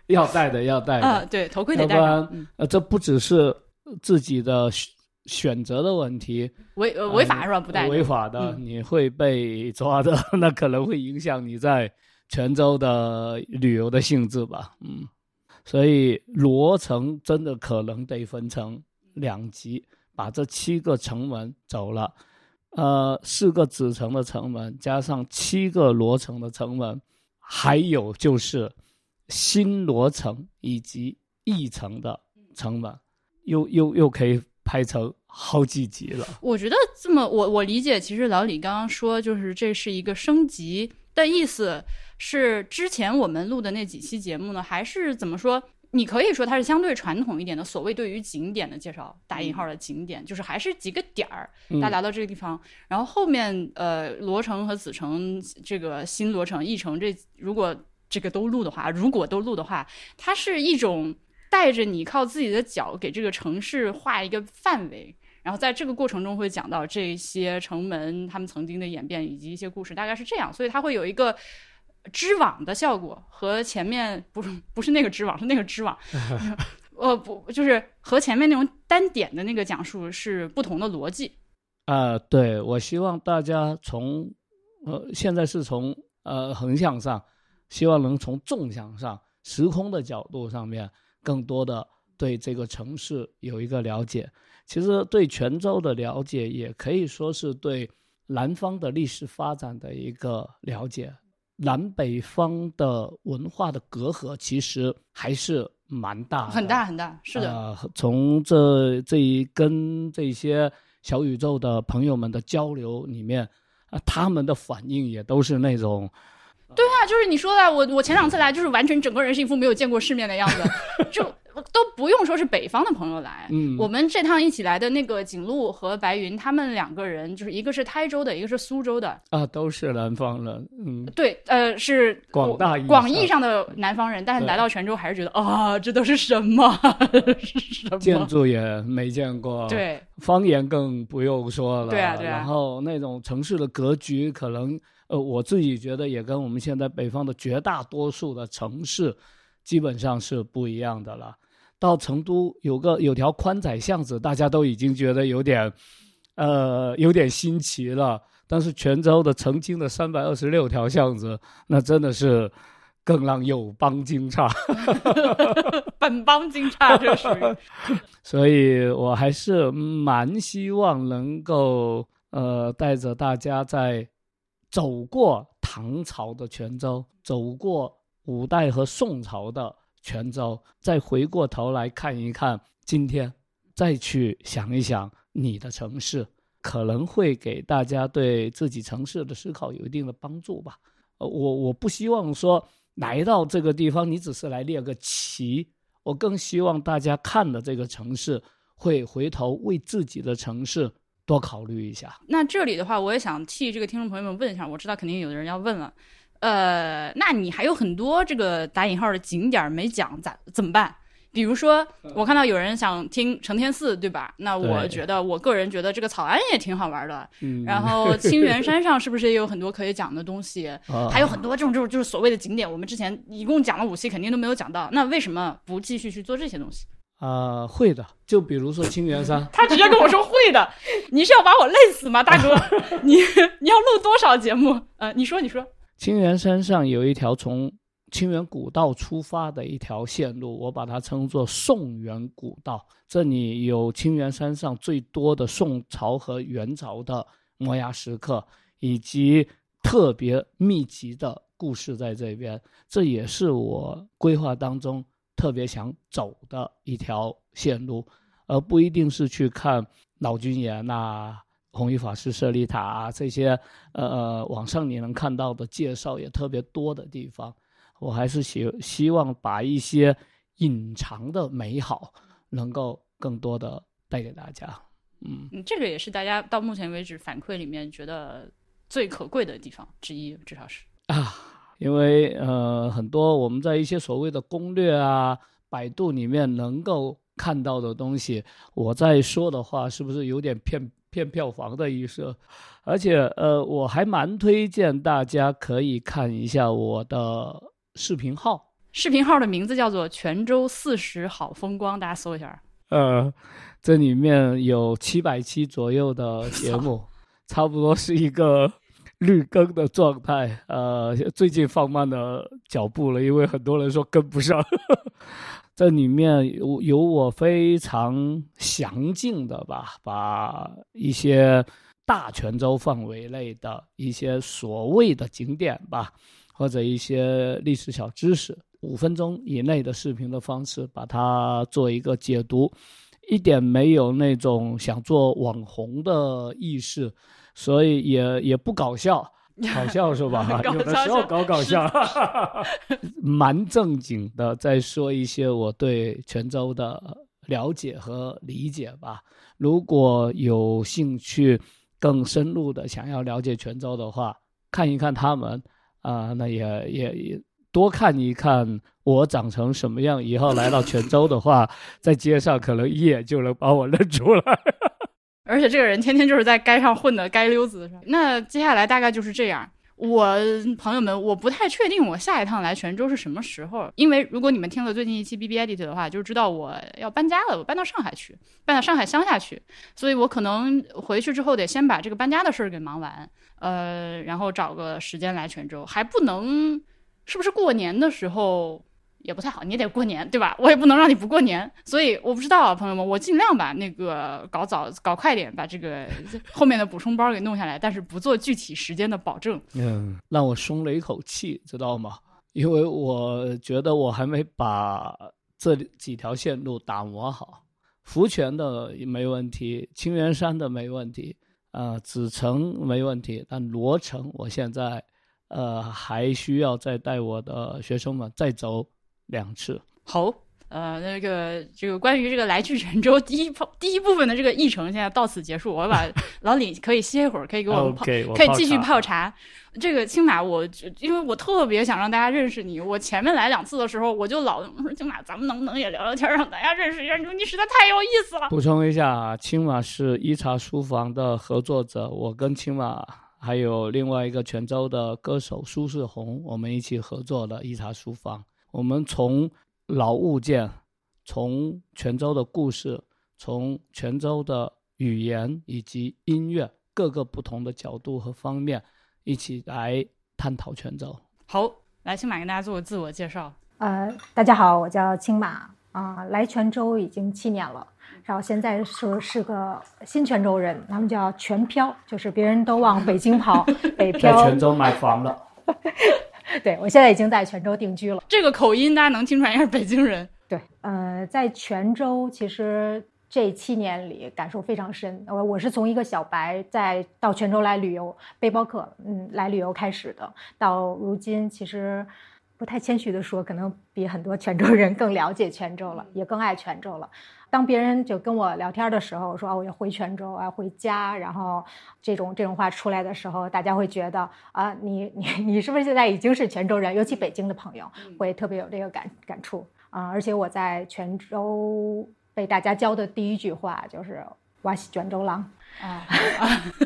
要戴的，要戴的。啊，对，头盔得戴要不上然。嗯，呃，这不只是自己的选选择的问题，违呃违法是吧？不带呃违法的，嗯你会被抓的，那可能会影响你在泉州的旅游的性质吧。嗯，所以罗城真的可能得分成两级，把这七个城门走了，呃，四个子城的城门加上七个罗城的城门，还有就是新罗城以及义城的城门，又又又可以拍成好几集了。我觉得这么，我我理解，其实老李刚刚说，就是这是一个升级的意思，是之前我们录的那几期节目呢，还是怎么说？你可以说它是相对传统一点的，所谓对于景点的介绍，打引号的景点，就是还是几个点儿，嗯大家来到这个地方，然后后面呃罗城和子城这个新罗城、义城这如果这个都录的话，如果都录的话，它是一种带着你靠自己的脚给这个城市画一个范围，然后在这个过程中会讲到这些城门他们曾经的演变以及一些故事，大概是这样，所以它会有一个织网的效果，和前面不是不是那个织网，是那个织网，呃不就是和前面那种单点的那个讲述是不同的逻辑。啊、对，我希望大家从呃，现在是从呃横向上，希望能从纵向上、时空的角度上面，更多的对这个城市有一个了解。其实对泉州的了解，也可以说是对南方的历史发展的一个了解。南北方的文化的隔阂其实还是蛮大的，很大很大，是的，呃从这这一跟这些小宇宙的朋友们的交流里面，啊、他们的反应也都是那种，对啊，就是你说的，我我前两次来就是完全整个人是一副没有见过世面的样子，就都不用说是北方的朋友来，嗯。我们这趟一起来的那个景路和白云，他们两个人就是一个是台州的，一个是苏州的，啊，都是南方人，嗯，对，呃，是广大广义上的南方人，但是来到泉州还是觉得啊，这都是什么？是什建？筑也没见过，，对，方言更不用说了，对啊对啊。然后那种城市的格局，可能呃，我自己觉得也跟我们现在北方的绝大多数的城市基本上是不一样的了。到成都有个有条宽窄巷子，大家都已经觉得有点，呃，有点新奇了。但是泉州的曾经的三百二十六条巷子，那真的是更让友邦惊诧。本邦惊诧，这属于 所以我还是蛮希望能够呃带着大家在走过唐朝的泉州，走过五代和宋朝的泉州，再回过头来看一看今天，再去想一想你的城市，可能会给大家对自己城市的思考有一定的帮助吧。呃，我我不希望说来到这个地方，你只是来列个旗，我更希望大家看的这个城市，会回头为自己的城市多考虑一下。那这里的话，我也想替这个听众朋友们问一下，我知道肯定有的人要问了，呃，那你还有很多这个打引号的景点没讲，咋怎么办？比如说，我看到有人想听承天寺，对吧？那我觉得，我个人觉得这个草庵也挺好玩的。嗯然后 清源山上是不是也有很多可以讲的东西？啊还有很多这种就是就是所谓的景点，我们之前一共讲了五期，肯定都没有讲到。那为什么不继续去做这些东西？啊、会的，就比如说清源山，他直接跟我说会的，你是要把我累死吗，大哥？你你要录多少节目？呃，你说你说，清源山上有一条从清源古道出发的一条线路，我把它称作宋元古道。这里有清源山上最多的宋朝和元朝的摩崖石刻，以及特别密集的故事在这边。这也是我规划当中特别想走的一条线路，而不一定是去看老君岩呐、弘一法师舍利塔啊这些呃网上你能看到的介绍也特别多的地方。我还是希希望把一些隐藏的美好能够更多的带给大家。嗯，嗯，这个也是大家到目前为止反馈里面觉得最可贵的地方之一，至少是。啊，因为呃，很多我们在一些所谓的攻略啊、百度里面能够看到的东西，我在说的话是不是有点骗骗票房的意思？而且呃，我还蛮推荐大家可以看一下我的视频号，视频号的名字叫做“泉州四十好风光”，大家搜一下。呃，这里面有七百期左右的节目，差不多是一个绿更的状态。呃，最近放慢了脚步了，因为很多人说跟不上。这里面有有我非常详尽的吧，把一些大泉州范围内的一些所谓的景点吧，或者一些历史小知识，五分钟以内的视频的方式，把它做一个解读，一点没有那种想做网红的意识，所以也也不搞笑。搞笑是吧？搞有的时候搞搞笑，蛮正经的在说一些我对泉州的了解和理解吧。如果有兴趣更深入的想要了解泉州的话，看一看他们啊、那也也也多看一看我长成什么样。以后来到泉州的话，在街上可能一眼就能把我认出来。而且这个人天天就是在街上混的街溜子。那接下来大概就是这样。我朋友们，我不太确定我下一趟来泉州是什么时候，因为如果你们听了最近一期 B B Edit 的话，就知道我要搬家了，我搬到上海去，搬到上海乡下去，所以我可能回去之后得先把这个搬家的事儿给忙完，呃，然后找个时间来泉州，还不能，是不是过年的时候也不太好，你也得过年，对吧？我也不能让你不过年，所以我不知道啊，朋友们，我尽量把那个搞早、搞快点，把这个 后面的补充包给弄下来，但是不做具体时间的保证。嗯，让我松了一口气，知道吗？因为我觉得我还没把这几条线路打磨好，福泉的没问题，清源山的没问题，呃，紫城没问题，但罗城我现在呃还需要再带我的学生们再走两次。好，呃，那个这个关于这个来去泉州第一部第一部分的这个议程，现在到此结束。我把老李可以歇一会儿，可以给我们泡可以继续泡茶。这个青马我，因为我特别想让大家认识你。我前面来两次的时候，我就老我说青马，咱们能不能也聊聊天，让大家认识一下你？你实在太有意思了。补充一下啊，青马是一茶书房的合作者，我跟青马还有另外一个泉州的歌手苏世红，我们一起合作的一茶书房。我们从老物件，从泉州的故事，从泉州的语言以及音乐各个不同的角度和方面，一起来探讨泉州。好，来青马跟大家做个自我介绍。呃，大家好，我叫青马啊、来泉州已经七年了，然后现在说是个新泉州人，他们叫全漂，就是别人都往北京跑，北漂在。泉州买房了。对我现在已经在泉州定居了。这个口音大家能听出来，应该是北京人。对，呃，在泉州其实这七年里感受非常深。我我是从一个小白在到泉州来旅游，背包客，嗯，来旅游开始的，到如今其实不太谦虚的说，可能比很多泉州人更了解泉州了，也更爱泉州了。当别人就跟我聊天的时候，说啊我要回泉州啊回家，然后这种这种话出来的时候，大家会觉得啊你你你是不是现在已经是泉州人？尤其北京的朋友会特别有这个感感触啊、而且我在泉州被大家教的第一句话就是“我是泉州郎啊，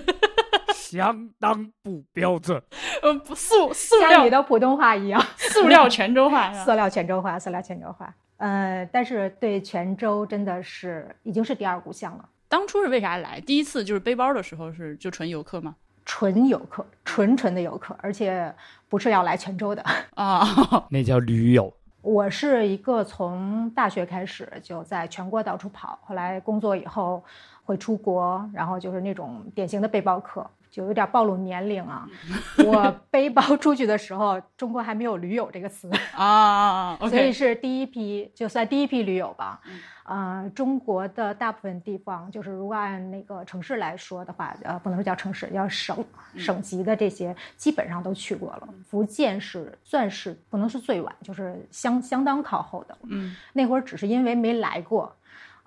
相当不标准。呃，不塑”，塑像料你的普通话一样，塑料泉州话 塑料泉州话，塑料泉州话。呃，但是对泉州真的是已经是第二故乡了。当初是为啥来？第一次就是背包的时候是就纯游客吗？纯游客，纯纯的游客，而且不是要来泉州的。啊，那叫驴友。我是一个从大学开始就在全国到处跑，后来工作以后会出国，然后就是那种典型的背包客，就有点暴露年龄啊。我背包出去的时候，中国还没有“驴友”这个词，啊 所以是第一批，就算第一批驴友吧。呃，中国的大部分地方，就是如果按那个城市来说的话，呃，不能说叫城市，叫省省级的这些，基本上都去过了。福建是算是不能是最晚，就是相相当靠后的。嗯，那会儿只是因为没来过，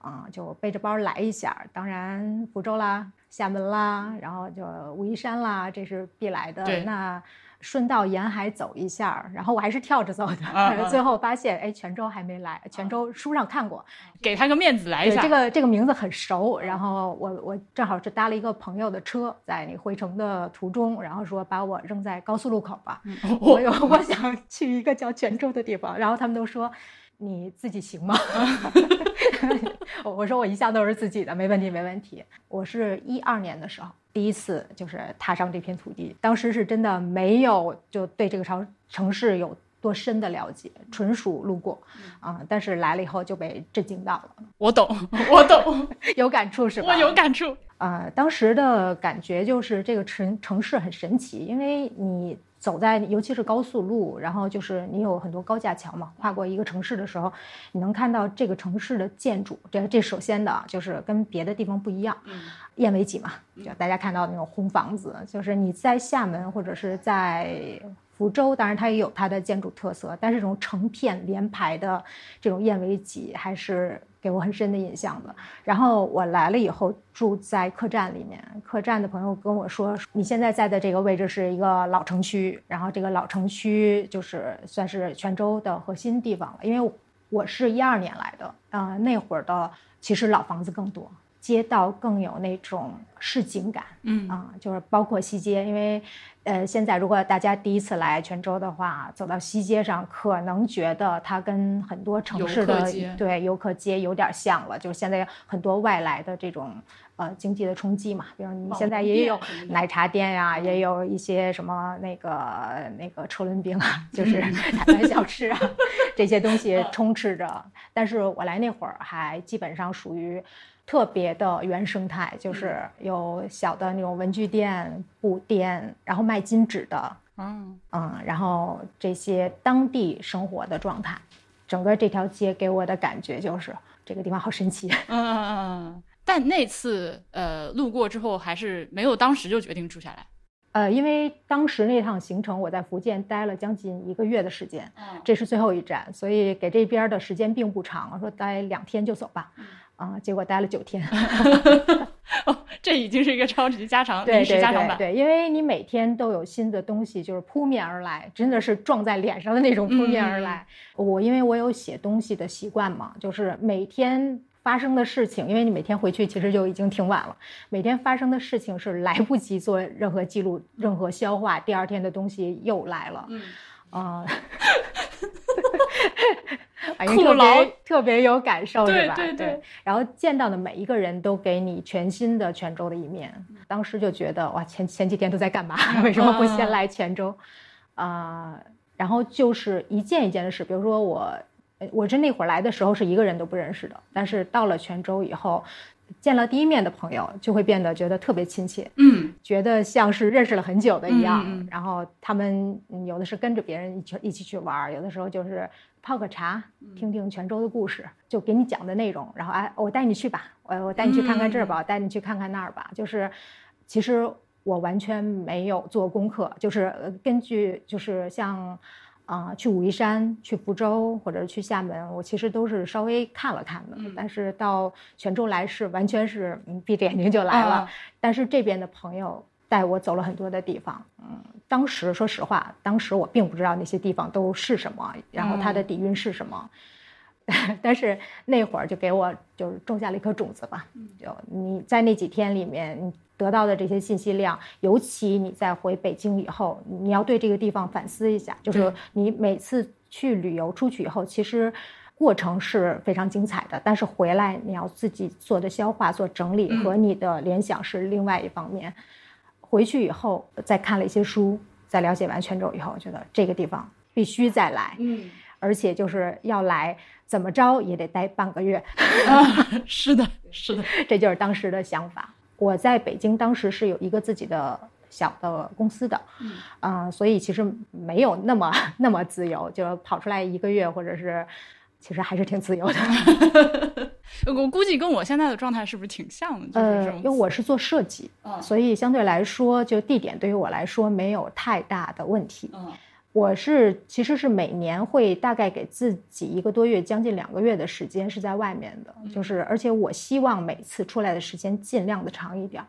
啊、就背着包来一下。当然，福州啦、厦门啦，然后就武夷山啦，这是必来的。那顺道沿海走一下，然后我还是跳着走的。最后发现，哎，泉州还没来。泉州书上看过，给他个面子来一下。这个这个名字很熟。然后我我正好是搭了一个朋友的车，在那回程的途中，然后说把我扔在高速路口吧。我有我想去一个叫泉州的地方，然后他们都说你自己行吗？我我说我一向都是自己的，没问题没问题。我是一二年的时候第一次就是踏上这片土地，当时是真的没有就对这个城城市有多深的了解，纯属路过啊、但是来了以后就被震惊到了，我懂，我懂，有感触是吧？我有感触。呃，当时的感觉就是这个城城市很神奇，因为你走在尤其是高速路，然后就是你有很多高架桥嘛，跨过一个城市的时候，你能看到这个城市的建筑，这这首先的啊就是跟别的地方不一样，燕尾脊嘛，就大家看到那种红房子，就是你在厦门或者是在。福州当然它也有它的建筑特色，但是这种成片连排的这种燕尾脊还是给我很深的印象的。然后我来了以后住在客栈里面，客栈的朋友跟我说，你现在在的这个位置是一个老城区，然后这个老城区就是算是泉州的核心地方了。因为我是一二年来的，呃，那会儿的其实老房子更多，街道更有那种市井感。嗯啊，就是包括西街，因为，呃，现在如果大家第一次来泉州的话，走到西街上，可能觉得它跟很多城市的游对游客街有点像了，就是现在很多外来的这种呃经济的冲击嘛，比如你现在也有奶茶店呀、也有一些什么那个那个车轮饼啊，就是 台湾小吃啊，这些东西充斥着。但是我来那会儿还基本上属于特别的原生态，就是有小的那种文具店、布店，然后卖金纸的，嗯，嗯，然后这些当地生活的状态，整个这条街给我的感觉就是这个地方好神奇。嗯嗯嗯嗯。但那次呃路过之后，还是没有当时就决定住下来。呃，因为当时那趟行程我在福建待了将近一个月的时间，嗯这是最后一站，所以给这边的时间并不长，我说待两天就走吧，啊、结果待了九天。哦，这已经是一个超级加长对临时对加长版。对对，因为你每天都有新的东西，就是扑面而来，真的是撞在脸上的那种扑面而来。我因为我有写东西的习惯嘛，就是每天发生的事情，因为你每天回去其实就已经挺晚了，每天发生的事情是来不及做任何记录、任何消化，第二天的东西又来了。嗯，啊、苦劳别特别有感受，对？对对然后见到的每一个人都给你全新的泉州的一面，当时就觉得哇，前前几天都在干嘛？为什么不先来泉州？啊、然后就是一件一件的事，比如说我，呃我这那会儿来的时候是一个人都不认识的，但是到了泉州以后，见了第一面的朋友，就会变得觉得特别亲切。嗯觉得像是认识了很久的一样。然后他们嗯有的是跟着别人一起一起去玩儿，有的时候就是泡个茶，嗯听听泉州的故事，就给你讲的内容。然后哎，我带你去吧，我我带你去看看这儿嗯吧，我带你去看看那儿吧。就是其实我完全没有做功课，就是呃根据就是像。啊、去武夷山、去福州或者是去厦门，我其实都是稍微看了看的，嗯。但是到泉州来是完全是嗯闭着眼睛就来了。啊。但是这边的朋友带我走了很多的地方，嗯，当时说实话，当时我并不知道那些地方都是什么，然后它的底蕴是什么，但是那会儿就给我就是种下了一颗种子吧，就你在那几天里面你得到的这些信息量，尤其你在回北京以后，你要对这个地方反思一下，就是你每次去旅游出去以后，其实。过程是非常精彩的，但是回来你要自己做的消化、做整理和你的联想是另外一方面。回去以后再看了一些书，在了解完泉州以后，觉得这个地方必须再来，嗯而且就是要来，怎么着也得待半个月，啊，是的，是的，这就是当时的想法。我在北京当时是有一个自己的小的公司的，嗯啊、所以其实没有那么 那么自由，就跑出来一个月或者是。其实还是挺自由的，我估计跟我现在的状态是不是挺像的？就是因为我是做设计，嗯所以相对来说，就地点对于我来说没有太大的问题。嗯我是其实是每年会大概给自己一个多月，将近两个月的时间是在外面的，嗯。就是而且我希望每次出来的时间尽量的长一点儿，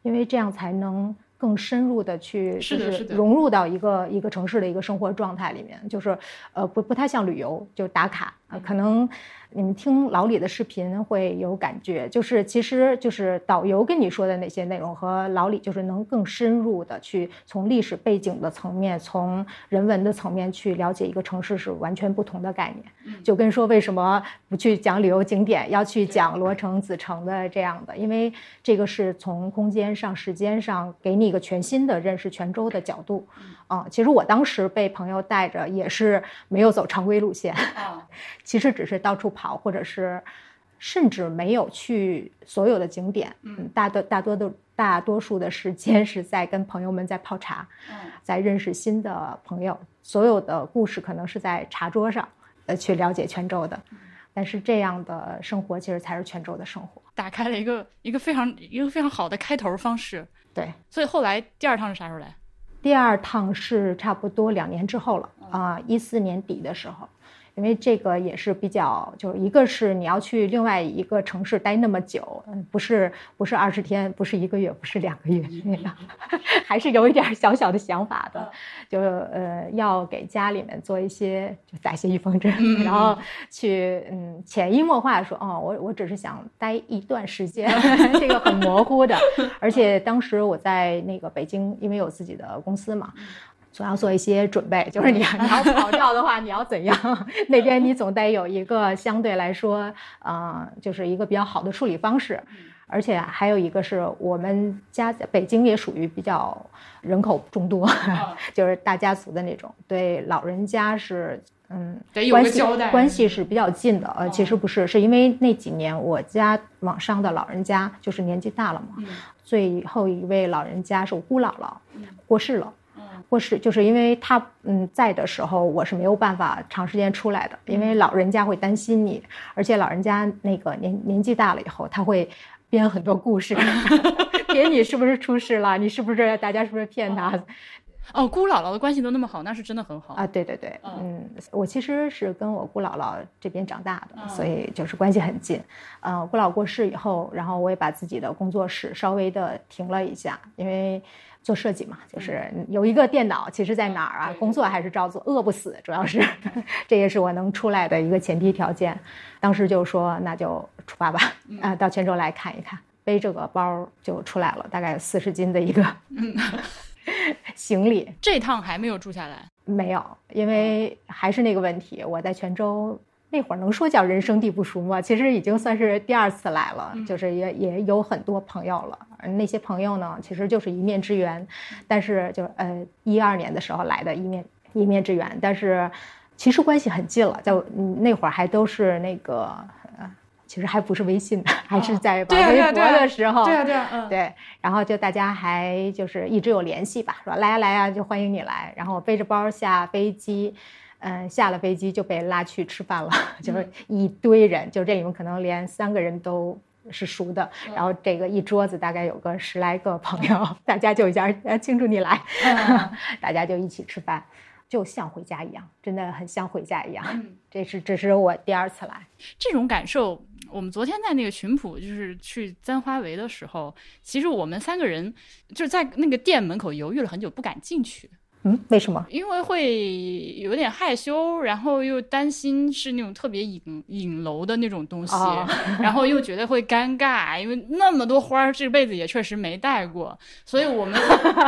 因为这样才能更深入的去就是融入到一个一个城市的一个生活状态里面，就是呃不不太像旅游就打卡啊、呃可能你们听老李的视频会有感觉，就是其实就是导游跟你说的那些内容和老李就是能更深入的去从历史背景的层面，从人文的层面去了解一个城市是完全不同的概念。就跟说为什么不去讲旅游景点，要去讲罗城、子城的这样的，因为这个是从空间上、时间上给你一个全新的认识泉州的角度。啊，其实我当时被朋友带着也是没有走常规路线，啊 其实只是到处跑，或者是甚至没有去所有的景点。嗯，大多大多的大多数的时间是在跟朋友们在泡茶，嗯在认识新的朋友。所有的故事可能是在茶桌上，呃，去了解泉州的。但是这样的生活其实才是泉州的生活。打开了一个一个非常一个非常好的开头方式。对，所以后来第二趟是啥时候来？第二趟是差不多两年之后了啊，一四年底的时候，因为这个也是比较，就是一个是你要去另外一个城市待那么久，嗯，不是不是二十天，不是一个月，不是两个月，那样 还是有一点小小的想法的，就呃要给家里面做一些就打一些预防针，然后去嗯潜移默化地说哦，我我只是想待一段时间，这个很模糊的，而且当时我在那个北京，因为有自己的公司嘛。总要做一些准备，就是 你你要跑掉的话，你要怎样？那边你总得有一个相对来说，呃，就是一个比较好的处理方式。而且还有一个是我们家在北京也属于比较人口众多，就是大家族的那种，对老人家是嗯得有个关系交代关系是比较近的。呃，其实不是，是因为那几年我家往上的老人家就是年纪大了嘛，最后一位老人家是我姑姥姥，过世了。过世就是因为他嗯在的时候，我是没有办法长时间出来的，因为老人家会担心你，而且老人家那个年年纪大了以后，他会编很多故事，编你是不是出事了？你是不是大家是不是骗他？哦，姑姥姥的关系都那么好，那是真的很好啊，对对对，嗯嗯，我其实是跟我姑姥姥这边长大的，嗯所以就是关系很近。呃，姑姥过世以后，然后我也把自己的工作室稍微的停了一下，因为做设计嘛，就是有一个电脑，其实在哪儿啊，工作还是照做，饿不死，主要是 这也是我能出来的一个前提条件。当时就说那就出发吧，啊、到泉州来看一看。背这个包就出来了，大概四十斤的一个 行李，这趟还没有住下来，没有，因为还是那个问题，我在泉州那会儿能说叫人生地不熟吗？其实已经算是第二次来了，就是也也有很多朋友了。而那些朋友呢，其实就是一面之缘，但是就呃一二年的时候来的一面一面之缘，但是其实关系很近了，在那会儿还都是那个呃，其实还不是微信的，还是在微博的时候，对啊对啊，嗯，对，然后就大家还就是一直有联系吧，说来呀来呀，就欢迎你来。然后我背着包下飞机，嗯，下了飞机就被拉去吃饭了，就是一堆人，就这里面可能连三个人都是熟的，然后这个一桌子大概有个十来个朋友，大家就一下呃庆祝你来，大家就一起吃饭。就像回家一样，真的很像回家一样。这是这是我第二次来，这种感受，我们昨天在那个群谱，就是去簪花围的时候，其实我们三个人就是在那个店门口犹豫了很久，不敢进去，嗯，为什么？因为会有点害羞，然后又担心是那种特别影影楼的那种东西，哦 然后又觉得会尴尬，因为那么多花儿，这辈子也确实没戴过，所以我们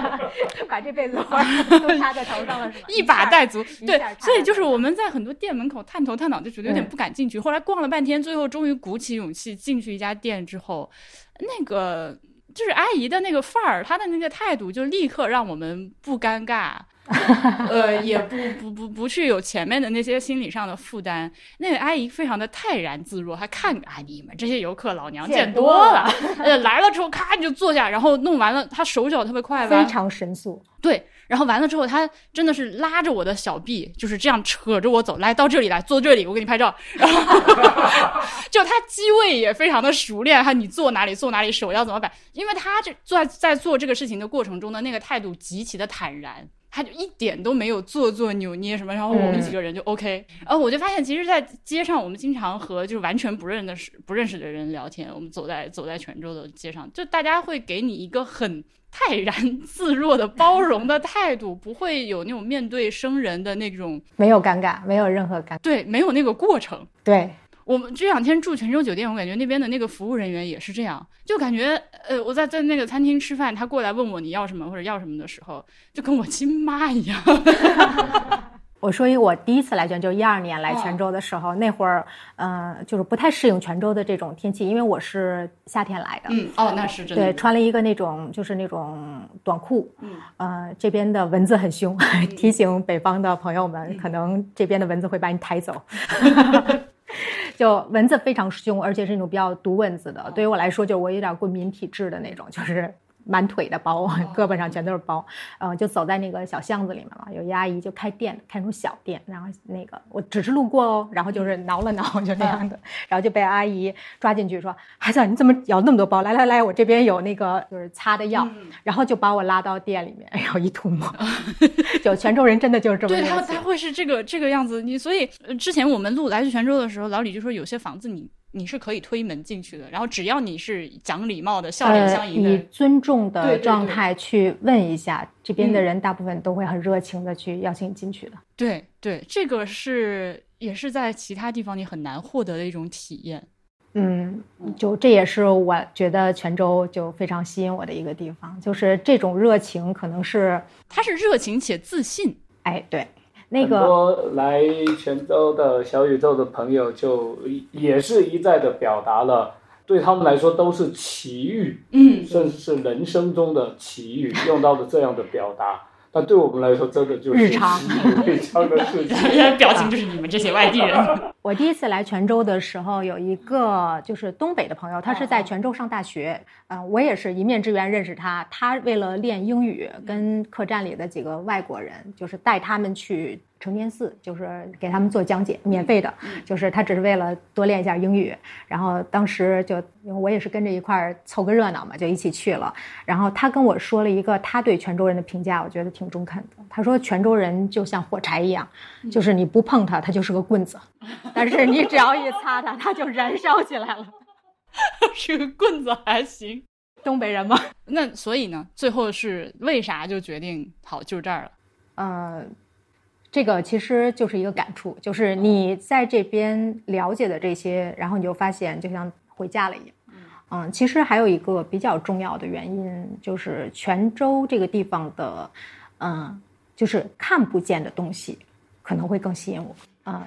把这辈子的花儿都插在头上了是吧？一把带足。对所以就是我们在很多店门口探头探脑，就觉得有点嗯不敢进去。后来逛了半天，最后终于鼓起勇气进去一家店之后，那个就是阿姨的那个范儿，她的那个态度，就立刻让我们不尴尬。呃，也不不不不去有前面的那些心理上的负担。那个阿姨非常的泰然自若，她看啊，你们这些游客老娘见见多多了了，呃，来了之后咔你就坐下，然后弄完了，她手脚特别快吧，非常神速。对，然后完了之后，他真的是拉着我的小臂，就是这样扯着我走，来到这里来，坐这里，我给你拍照。然后 就他机位也非常的熟练，他你坐哪里坐哪里，手要怎么摆，因为他这在在做这个事情的过程中的那个态度极其的坦然。他就一点都没有做作扭捏什么，然后我们几个人就 OK，、然后我就发现，其实，在街上我们经常和就是完全不认的不认识的人聊天，我们走在走在泉州的街上，就大家会给你一个很泰然自若的包容的态度，不会有那种面对生人的那种没有尴尬，没有任何尴尬。对，没有那个过程。对，我们这两天住泉州酒店，我感觉那边的那个服务人员也是这样，就感觉呃，我在在那个餐厅吃饭，他过来问我你要什么或者要什么的时候，就跟我亲妈一样。我说一我第一次来泉州，一二年来泉州的时候，那会儿，嗯、就是不太适应泉州的这种天气，因为我是夏天来的，嗯，哦，那是真的。对，穿了一个那种就是那种短裤，嗯，呃，这边的蚊子很凶，提醒北方的朋友们，可能这边的蚊子会把你抬走。就蚊子非常凶，而且是那种比较毒蚊子的。对于我来说，就我有点过敏体质的那种，就是满腿的包，胳膊上全都是包。呃，就走在那个小巷子里面嘛，有一阿姨就开店，开那种小店，然后那个我只是路过哦，然后就是挠了挠，就那样的，然后就被阿姨抓进去说：“孩子，你怎么咬那么多包？来来来，我这边有那个就是擦的药。然后就把我拉到店里面，然后一涂抹。就泉州人真的就是这么对他，他会是这个这个样子。你所以、呃之前我们录来去泉州的时候，老李就说有些房子你你是可以推门进去的，然后只要你是讲礼貌的、笑脸相呃，迎的，以尊重的状态去问一下，这边的人大部分都会很热情的去邀请你进去的。对对，这个是也是在其他地方你很难获得的一种体验。嗯，就这也是我觉得泉州就非常吸引我的一个地方，就是这种热情可能是，他是热情且自信，哎，对，那很个多来泉州的小宇宙的朋友，就也是一再的表达了，对他们来说都是奇遇，嗯，甚至是人生中的奇遇，用到的这样的表达。但对我们来说，真的就是日常习以为常的事情。表情就是你们这些外地人。我第一次来泉州的时候，有一个就是东北的朋友，他是在泉州上大学，嗯、我也是一面之缘认识他。他为了练英语，跟客栈里的几个外国人，就是带他们去成天寺，就是给他们做讲解，免费的，就是他只是为了多练一下英语。然后当时就因为我也是跟着一块儿凑个热闹嘛，就一起去了。然后他跟我说了一个他对泉州人的评价，我觉得挺中肯的。他说泉州人就像火柴一样，就是你不碰它，它就是个棍子，但是你只要一擦它，它就燃烧起来了。是个棍子还行。东北人吗？那所以呢，最后是为啥就决定好就这儿了？呃，这个其实就是一个感触，就是你在这边了解的这些，然后你就发现就像回家了一样。嗯，其实还有一个比较重要的原因，就是泉州这个地方的，嗯，就是看不见的东西可能会更吸引我。啊，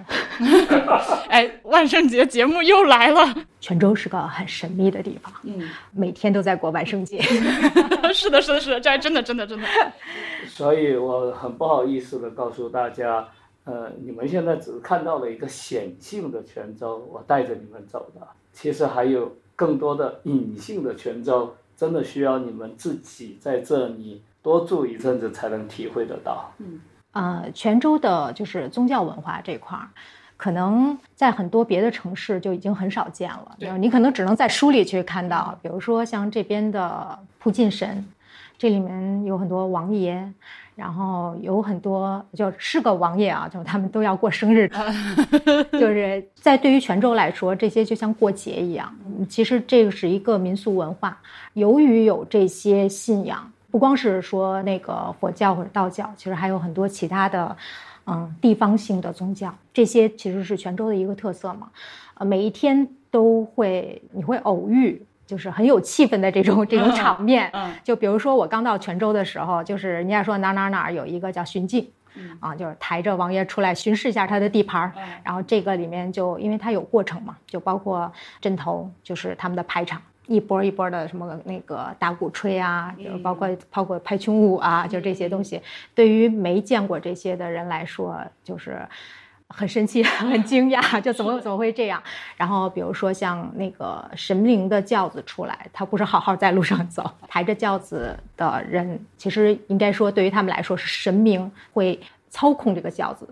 哎，万圣节节目又来了。泉州是个很神秘的地方，嗯，每天都在过万圣节。是的，是的，是的，这还真的，真的，真的。所以我很不好意思的告诉大家，呃，你们现在只是看到了一个显性的泉州，我带着你们走的，其实还有更多的隐性的泉州，真的需要你们自己在这里多住一阵子才能体会得到。嗯。呃，泉州的就是宗教文化这块儿，可能在很多别的城市就已经很少见了。对，你可能只能在书里去看到，比如说像这边的普进神，这里面有很多王爷，然后有很多就是个王爷啊，就他们都要过生日，就是在对于泉州来说，这些就像过节一样。其实这个是一个民俗文化，由于有这些信仰。不光是说那个佛教或者道教，其实还有很多其他的，嗯，地方性的宗教，这些其实是泉州的一个特色嘛。呃，每一天都会你会偶遇，就是很有气氛的这种这种场面。嗯，就比如说我刚到泉州的时候，就是人家说哪哪哪有一个叫巡境，啊，就是抬着王爷出来巡视一下他的地盘然后这个里面就因为它有过程嘛，就包括阵头，就是他们的排场。一波一波的什么那个打鼓吹啊，就包括包括拍群舞啊，就这些东西，对于没见过这些的人来说，就是很生气、很惊讶，就怎么怎么会这样？然后比如说像那个神灵的轿子出来，他不是好好在路上走，抬着轿子的人，其实应该说对于他们来说是神明会操控这个轿子。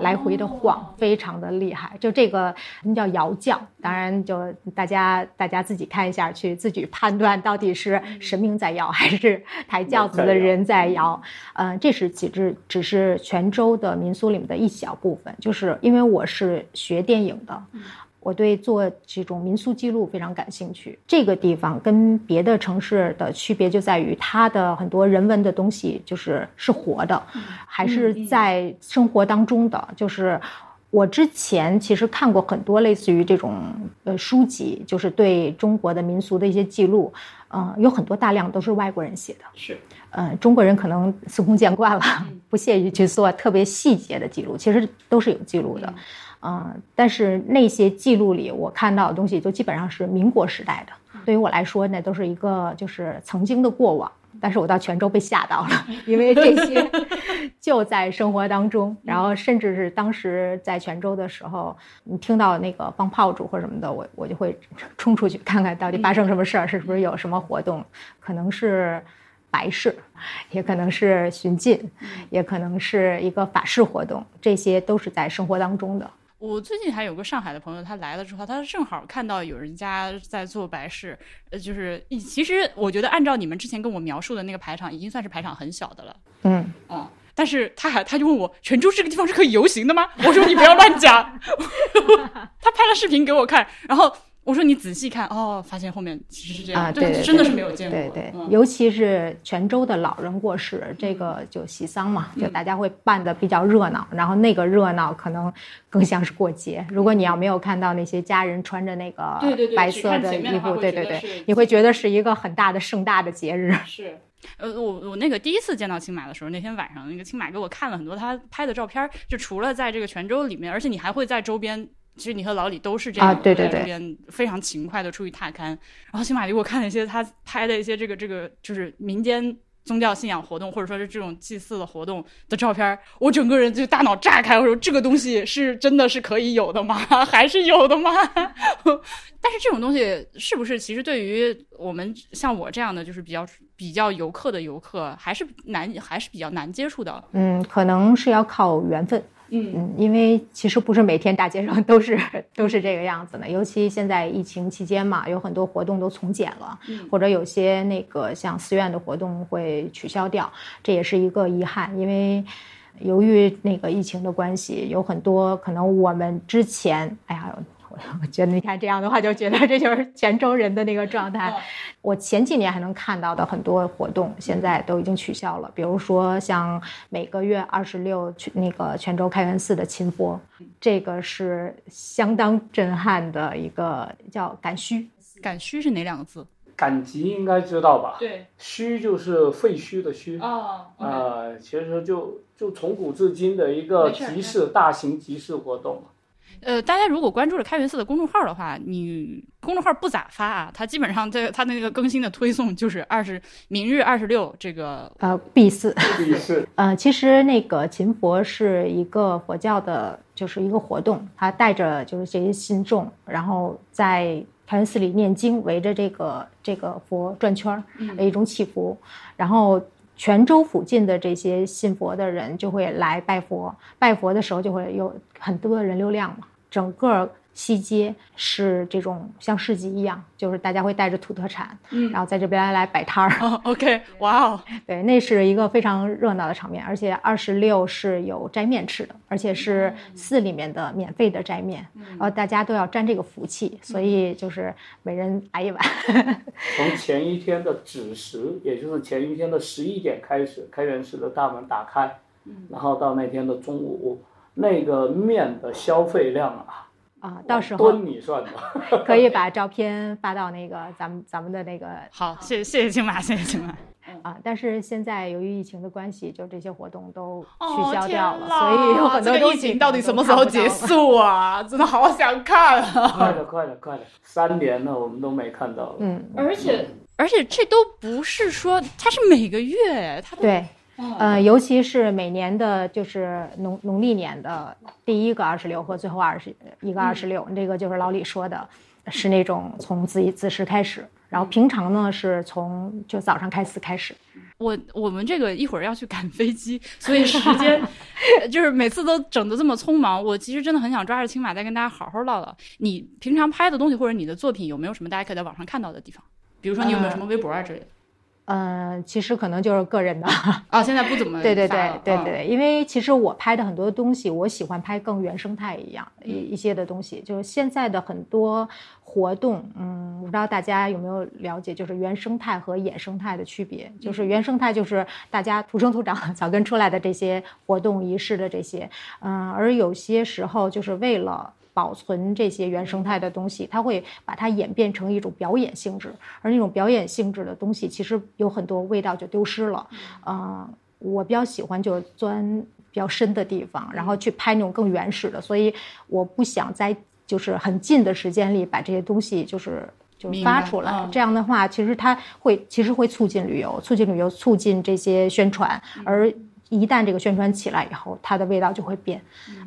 来回的晃，非常的厉害。就这个，那叫摇轿。当然，就大家大家自己看一下，去自己判断到底是神明在摇，还是抬轿子的人在摇。嗯，这是其实只是泉州的民俗里面的一小部分。就是因为我是学电影的。我对做这种民俗记录非常感兴趣。这个地方跟别的城市的区别就在于，它的很多人文的东西就是是活的，还是在生活当中的。就是我之前其实看过很多类似于这种呃书籍，就是对中国的民俗的一些记录，嗯，有很多大量都是外国人写的。是，嗯，中国人可能司空见惯了，不屑于去做特别细节的记录，其实都是有记录的。嗯，但是那些记录里我看到的东西，就基本上是民国时代的。对于我来说，那都是一个就是曾经的过往。但是我到泉州被吓到了，因为这些 就在生活当中。然后甚至是当时在泉州的时候，你听到那个放炮竹或什么的，我我就会冲出去看看到底发生什么事儿，是不是有什么活动？可能是白事，也可能是巡禁，也可能是一个法事活动。这些都是在生活当中的。我最近还有个上海的朋友，他来了之后，他正好看到有人家在做白事，呃，就是其实我觉得按照你们之前跟我描述的那个排场，已经算是排场很小的了。嗯嗯，但是他还他就问我，泉州这个地方是可以游行的吗？我说你不要乱讲。他拍了视频给我看，然后。我说你仔细看哦，发现后面其实是这样啊，对，真的是没有见过。对对，尤其是泉州的老人过世，这个就喜丧嘛，就大家会办的比较热闹，然后那个热闹可能更像是过节。如果你要没有看到那些家人穿着那个白色的衣服，对对对，你会觉得是一个很大的盛大的节日。是，呃，我我那个第一次见到青马的时候，那天晚上那个青马给我看了很多他拍的照片，就除了在这个泉州里面，而且你还会在周边。其实你和老李都是这样，啊，对对对，边非常勤快的出去踏勘。然后新马丽我看了一些他拍的一些这个这个就是民间宗教信仰活动或者说是这种祭祀的活动的照片，我整个人就大脑炸开，我说这个东西是真的是可以有的吗？还是有的吗？但是这种东西是不是其实对于我们像我这样的就是比较比较游客的游客，还是难还是比较难接触的？嗯，可能是要靠缘分。嗯嗯，因为其实不是每天大街上 都是都是这个样子的，尤其现在疫情期间嘛，有很多活动都从简了，嗯或者有些那个像寺院的活动会取消掉，这也是一个遗憾，因为。由于那个疫情的关系，有很多可能我们之前，哎呀，我 我觉得你看这样的话，就觉得这就是泉州人的那个状态。我前几年还能看到的很多活动，现在都已经取消了。比如说像每个月二十六去那个泉州开元寺的勤佛，这个是相当震撼的一个叫赶虚。赶虚是哪两个字？赶集应该知道吧？对，虚就是废墟的虚。哦呃，其实就就从古至今的一个集市，大型集市活动。呃，大家如果关注了开元寺的公众号的话，你公众号不咋发啊，它基本上在它那个更新的推送就是二十明日二十六这个呃，闭寺。集市呃，其实那个勤佛是一个佛教的，就是一个活动，他带着就是这些信众，然后在开元寺里念经，围着这个这个佛转圈儿的一种祈福，然后。泉州附近的这些信佛的人就会来拜佛，拜佛的时候就会有很多的人流量嘛。整个西街是这种像市集一样，就是大家会带着土特产，嗯然后在这边来摆摊儿。哦，OK，哇哦，对，那是一个非常热闹的场面，而且二十六是有斋面吃的，而且是寺里面的免费的斋面，然后大家都要沾这个福气，所以就是每人来一碗。从前一天的子时，也就是前一天的十一点开始，开元寺的大门打开，然后到那天的中午，那个面的消费量啊，啊，到时候吨你算的。可以把照片发到那个 咱们咱们的那个好，谢谢谢谢青马，谢谢青马。啊，但是现在由于疫情的关系，就这些活动都哦取消掉了，天所以有很多这个疫情到底什么时候？结束啊？真的好想看啊！快了，快了，快了！三年了，我们都没看到。嗯，而且而且这都不是说它是每个月，它都对。哦呃，尤其是每年的，就是农农历年的第一个二十六和最后二十一个二十六，这个就是老李说的，是那种从子子时开始，然后平常呢是从就早上开始开始。我我们这个一会儿要去赶飞机，所以时间呃 就是每次都整得这么匆忙。我其实真的很想抓着青马再跟大家好好唠唠，你平常拍的东西或者你的作品有没有什么大家可以在网上看到的地方？比如说你有没有什么微博啊之类的？呃，其实可能就是个人的，啊，现在不怎么对对对对对，因为其实我拍的很多东西，我喜欢拍更原生态一样一一些的东西，就是现在的很多活动，嗯，我不知道大家有没有了解，就是原生态和衍生态的区别。就是原生态就是大家土生土长、草根出来的这些活动仪式的这些，嗯，而有些时候就是为了。保存这些原生态的东西，它会把它演变成一种表演性质，而那种表演性质的东西，其实有很多味道就丢失了。嗯、我比较喜欢就是钻比较深的地方，然后去拍那种更原始的，所以我不想在就是很近的时间里把这些东西就是就是发出来。嗯这样的话，其实它会其实会促进旅游，促进旅游，促进这些宣传，而。一旦这个宣传起来以后，它的味道就会变，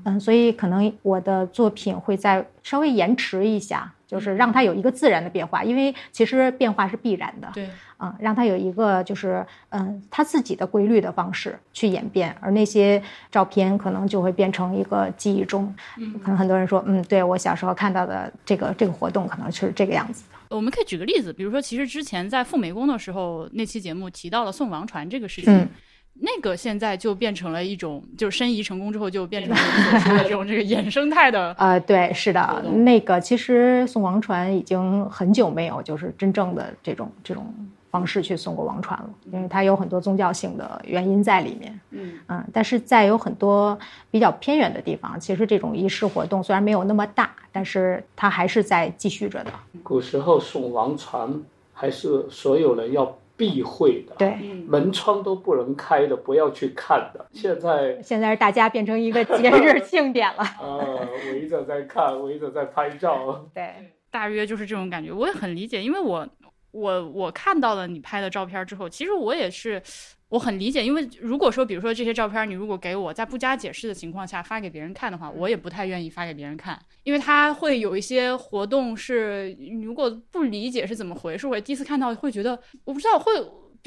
嗯，所以可能我的作品会再稍微延迟一下，就是让它有一个自然的变化，因为其实变化是必然的，对，嗯，让它有一个就是嗯它自己的规律的方式去演变，而那些照片可能就会变成一个记忆中，可能很多人说，嗯，对我小时候看到的这个这个活动可能是这个样子的，我们可以举个例子，比如说，其实之前在赴美工的时候，那期节目提到了送王船这个事情。嗯那个现在就变成了一种，就是申遗成功之后，就变成了我们所说的这种这个衍生态的 呃，对，是的，那个其实送王船已经很久没有就是真正的这种这种方式去送过王船了，因为它有很多宗教性的原因在里面。嗯嗯，但是在有很多比较偏远的地方，其实这种仪式活动虽然没有那么大，但是它还是在继续着的。古时候送王船还是所有人要避讳的，对，嗯门窗都不能开的，不要去看的。现在现在是大家变成一个节日庆典了。呃，围着在看，围着在拍照。对，大约就是这种感觉。我也很理解，因为我我我看到了你拍的照片之后，其实我也是。我很理解，因为如果说，比如说这些照片，你如果给我在不加解释的情况下发给别人看的话，我也不太愿意发给别人看，因为他会有一些活动是，你如果不理解是怎么回事，我第一次看到会觉得，我不知道会，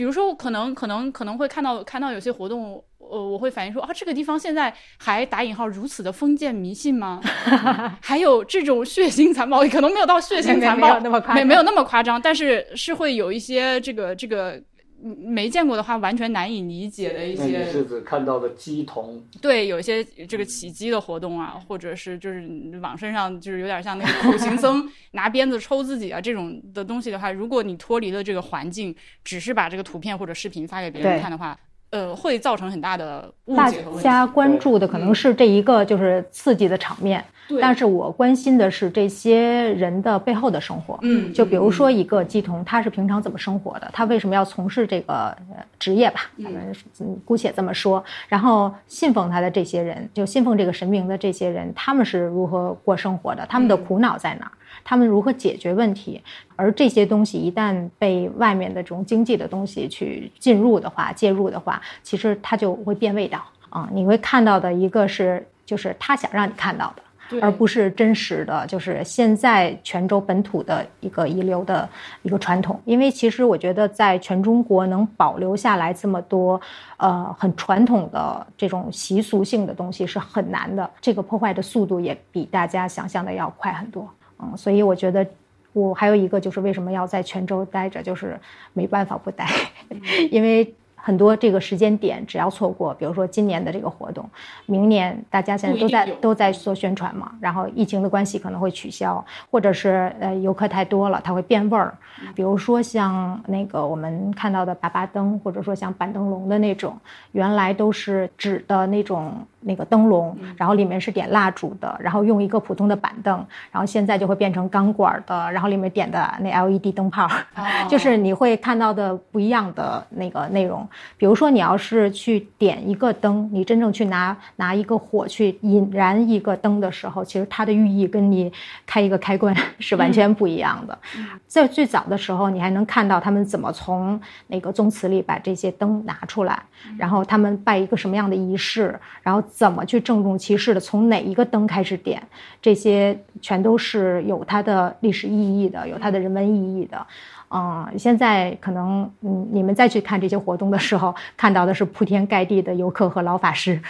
比比如说，可能可能可能会看到看到有些活动，呃，我会反映说啊，这个地方现在还打引号如此的封建迷信吗？还有这种血腥残暴，可能没有到血腥残暴没有那么夸张没没有那么夸张，但是是会有一些这个这个嗯没见过的话，完全难以理解的一那你些是指看到的鸡童？对，有一些这个起鸡的活动啊，或者是就是往身上就是有点像那个苦行僧拿鞭子抽自己啊这种的东西的话，如果你脱离了这个环境，只是把这个图片或者视频发给别人看的话，呃，会造成很大的误大解大。家关注的可能是这一个就是刺激的场面，对但是我关心的是这些人的背后的生活。嗯，就比如说一个鸡童，他是平常怎么生活的？他为什么要从事这个呃职业吧？咱们嗯姑且这么说。然后信奉他的这些人，就信奉这个神明的这些人，他们是如何过生活的？他们的苦恼在哪儿？他们如何解决问题？而这些东西一旦被外面的这种经济的东西去进入的话、介入的话，其实它就会变味道啊、你会看到的一个是，就是他想让你看到的。对而不是真实的，就是现在泉州本土的一个遗留的一个传统。因为其实我觉得，在全中国能保留下来这么多，呃，很传统的这种习俗性的东西是很难的。这个破坏的速度也比大家想象的要快很多。嗯，所以我觉得。我还有一个就是为什么要在泉州待着，就是没办法不待，因为很多这个时间点只要错过，比如说今年的这个活动，明年大家现在都在都在做宣传嘛，然后疫情的关系可能会取消，或者是呃游客太多了，它会变味儿。比如说像那个我们看到的粑粑灯，或者说像板灯笼的那种，原来都是纸的那种那个灯笼，然后里面是点蜡烛的，然后用一个普通的板凳，然后现在就会变成钢管的，然后里面点的那 LED 灯泡，就是你会看到的不一样的那个内容。比如说，你要是去点一个灯，你真正去拿拿一个火去引燃一个灯的时候，其实它的寓意跟你开一个开关是完全不一样的。在最早的时候，你还能看到他们怎么从那个宗祠里把这些灯拿出来，然后他们拜一个什么样的仪式，然后怎么去郑重其事的从哪一个灯开始点，这些全都是有它的历史意义的，有它的人文意义的。嗯，现在可能嗯，你们再去看这些活动的时候，看到的是铺天盖地的游客和老法师。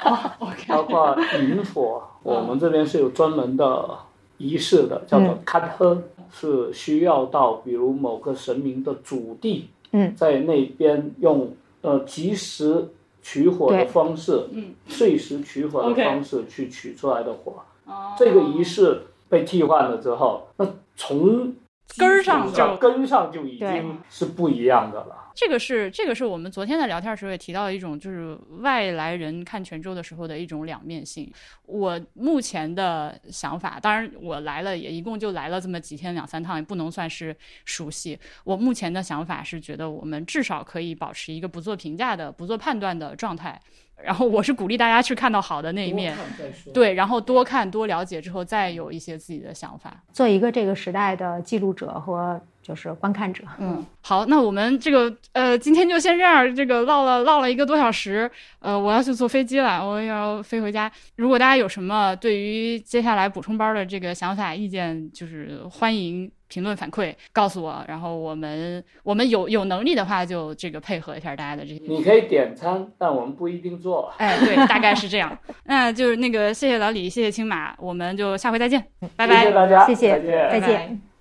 包括云火，我们这边是有专门的仪式的，叫做看喝，是需要到比如某个神明的祖地，嗯，在那边用呃及时取火的方式，嗯，碎石取火的方式去取出来的火。哦。这个仪式被替换了之后，那从根儿上就根上就已经是不一样的了。这个是这个是我们昨天在聊天的时候也提到的一种，就是外来人看泉州的时候的一种两面性。我目前的想法，当然我来了也一共就来了这么几天两三趟，也不能算是熟悉。我目前的想法是觉得我们至少可以保持一个不做评价的、不做判断的状态。然后我是鼓励大家去看到好的那一面，对，然后多看多了解之后，再有一些自己的想法。做一个这个时代的记录者和就是观看者。嗯，好，那我们这个呃，今天就先这样，这个唠了唠了一个多小时，呃，我要去坐飞机了，我要飞回家。如果大家有什么对于接下来补充班的这个想法、意见，就是欢迎评论反馈告诉我，然后我们我们有有能力的话，就这个配合一下大家的这些。你可以点餐，但我们不一定做。哎，对，大概是这样。那就是那个，谢谢老李，谢谢青马，我们就下回再见，拜拜。谢谢大家，谢谢再见再拜拜见。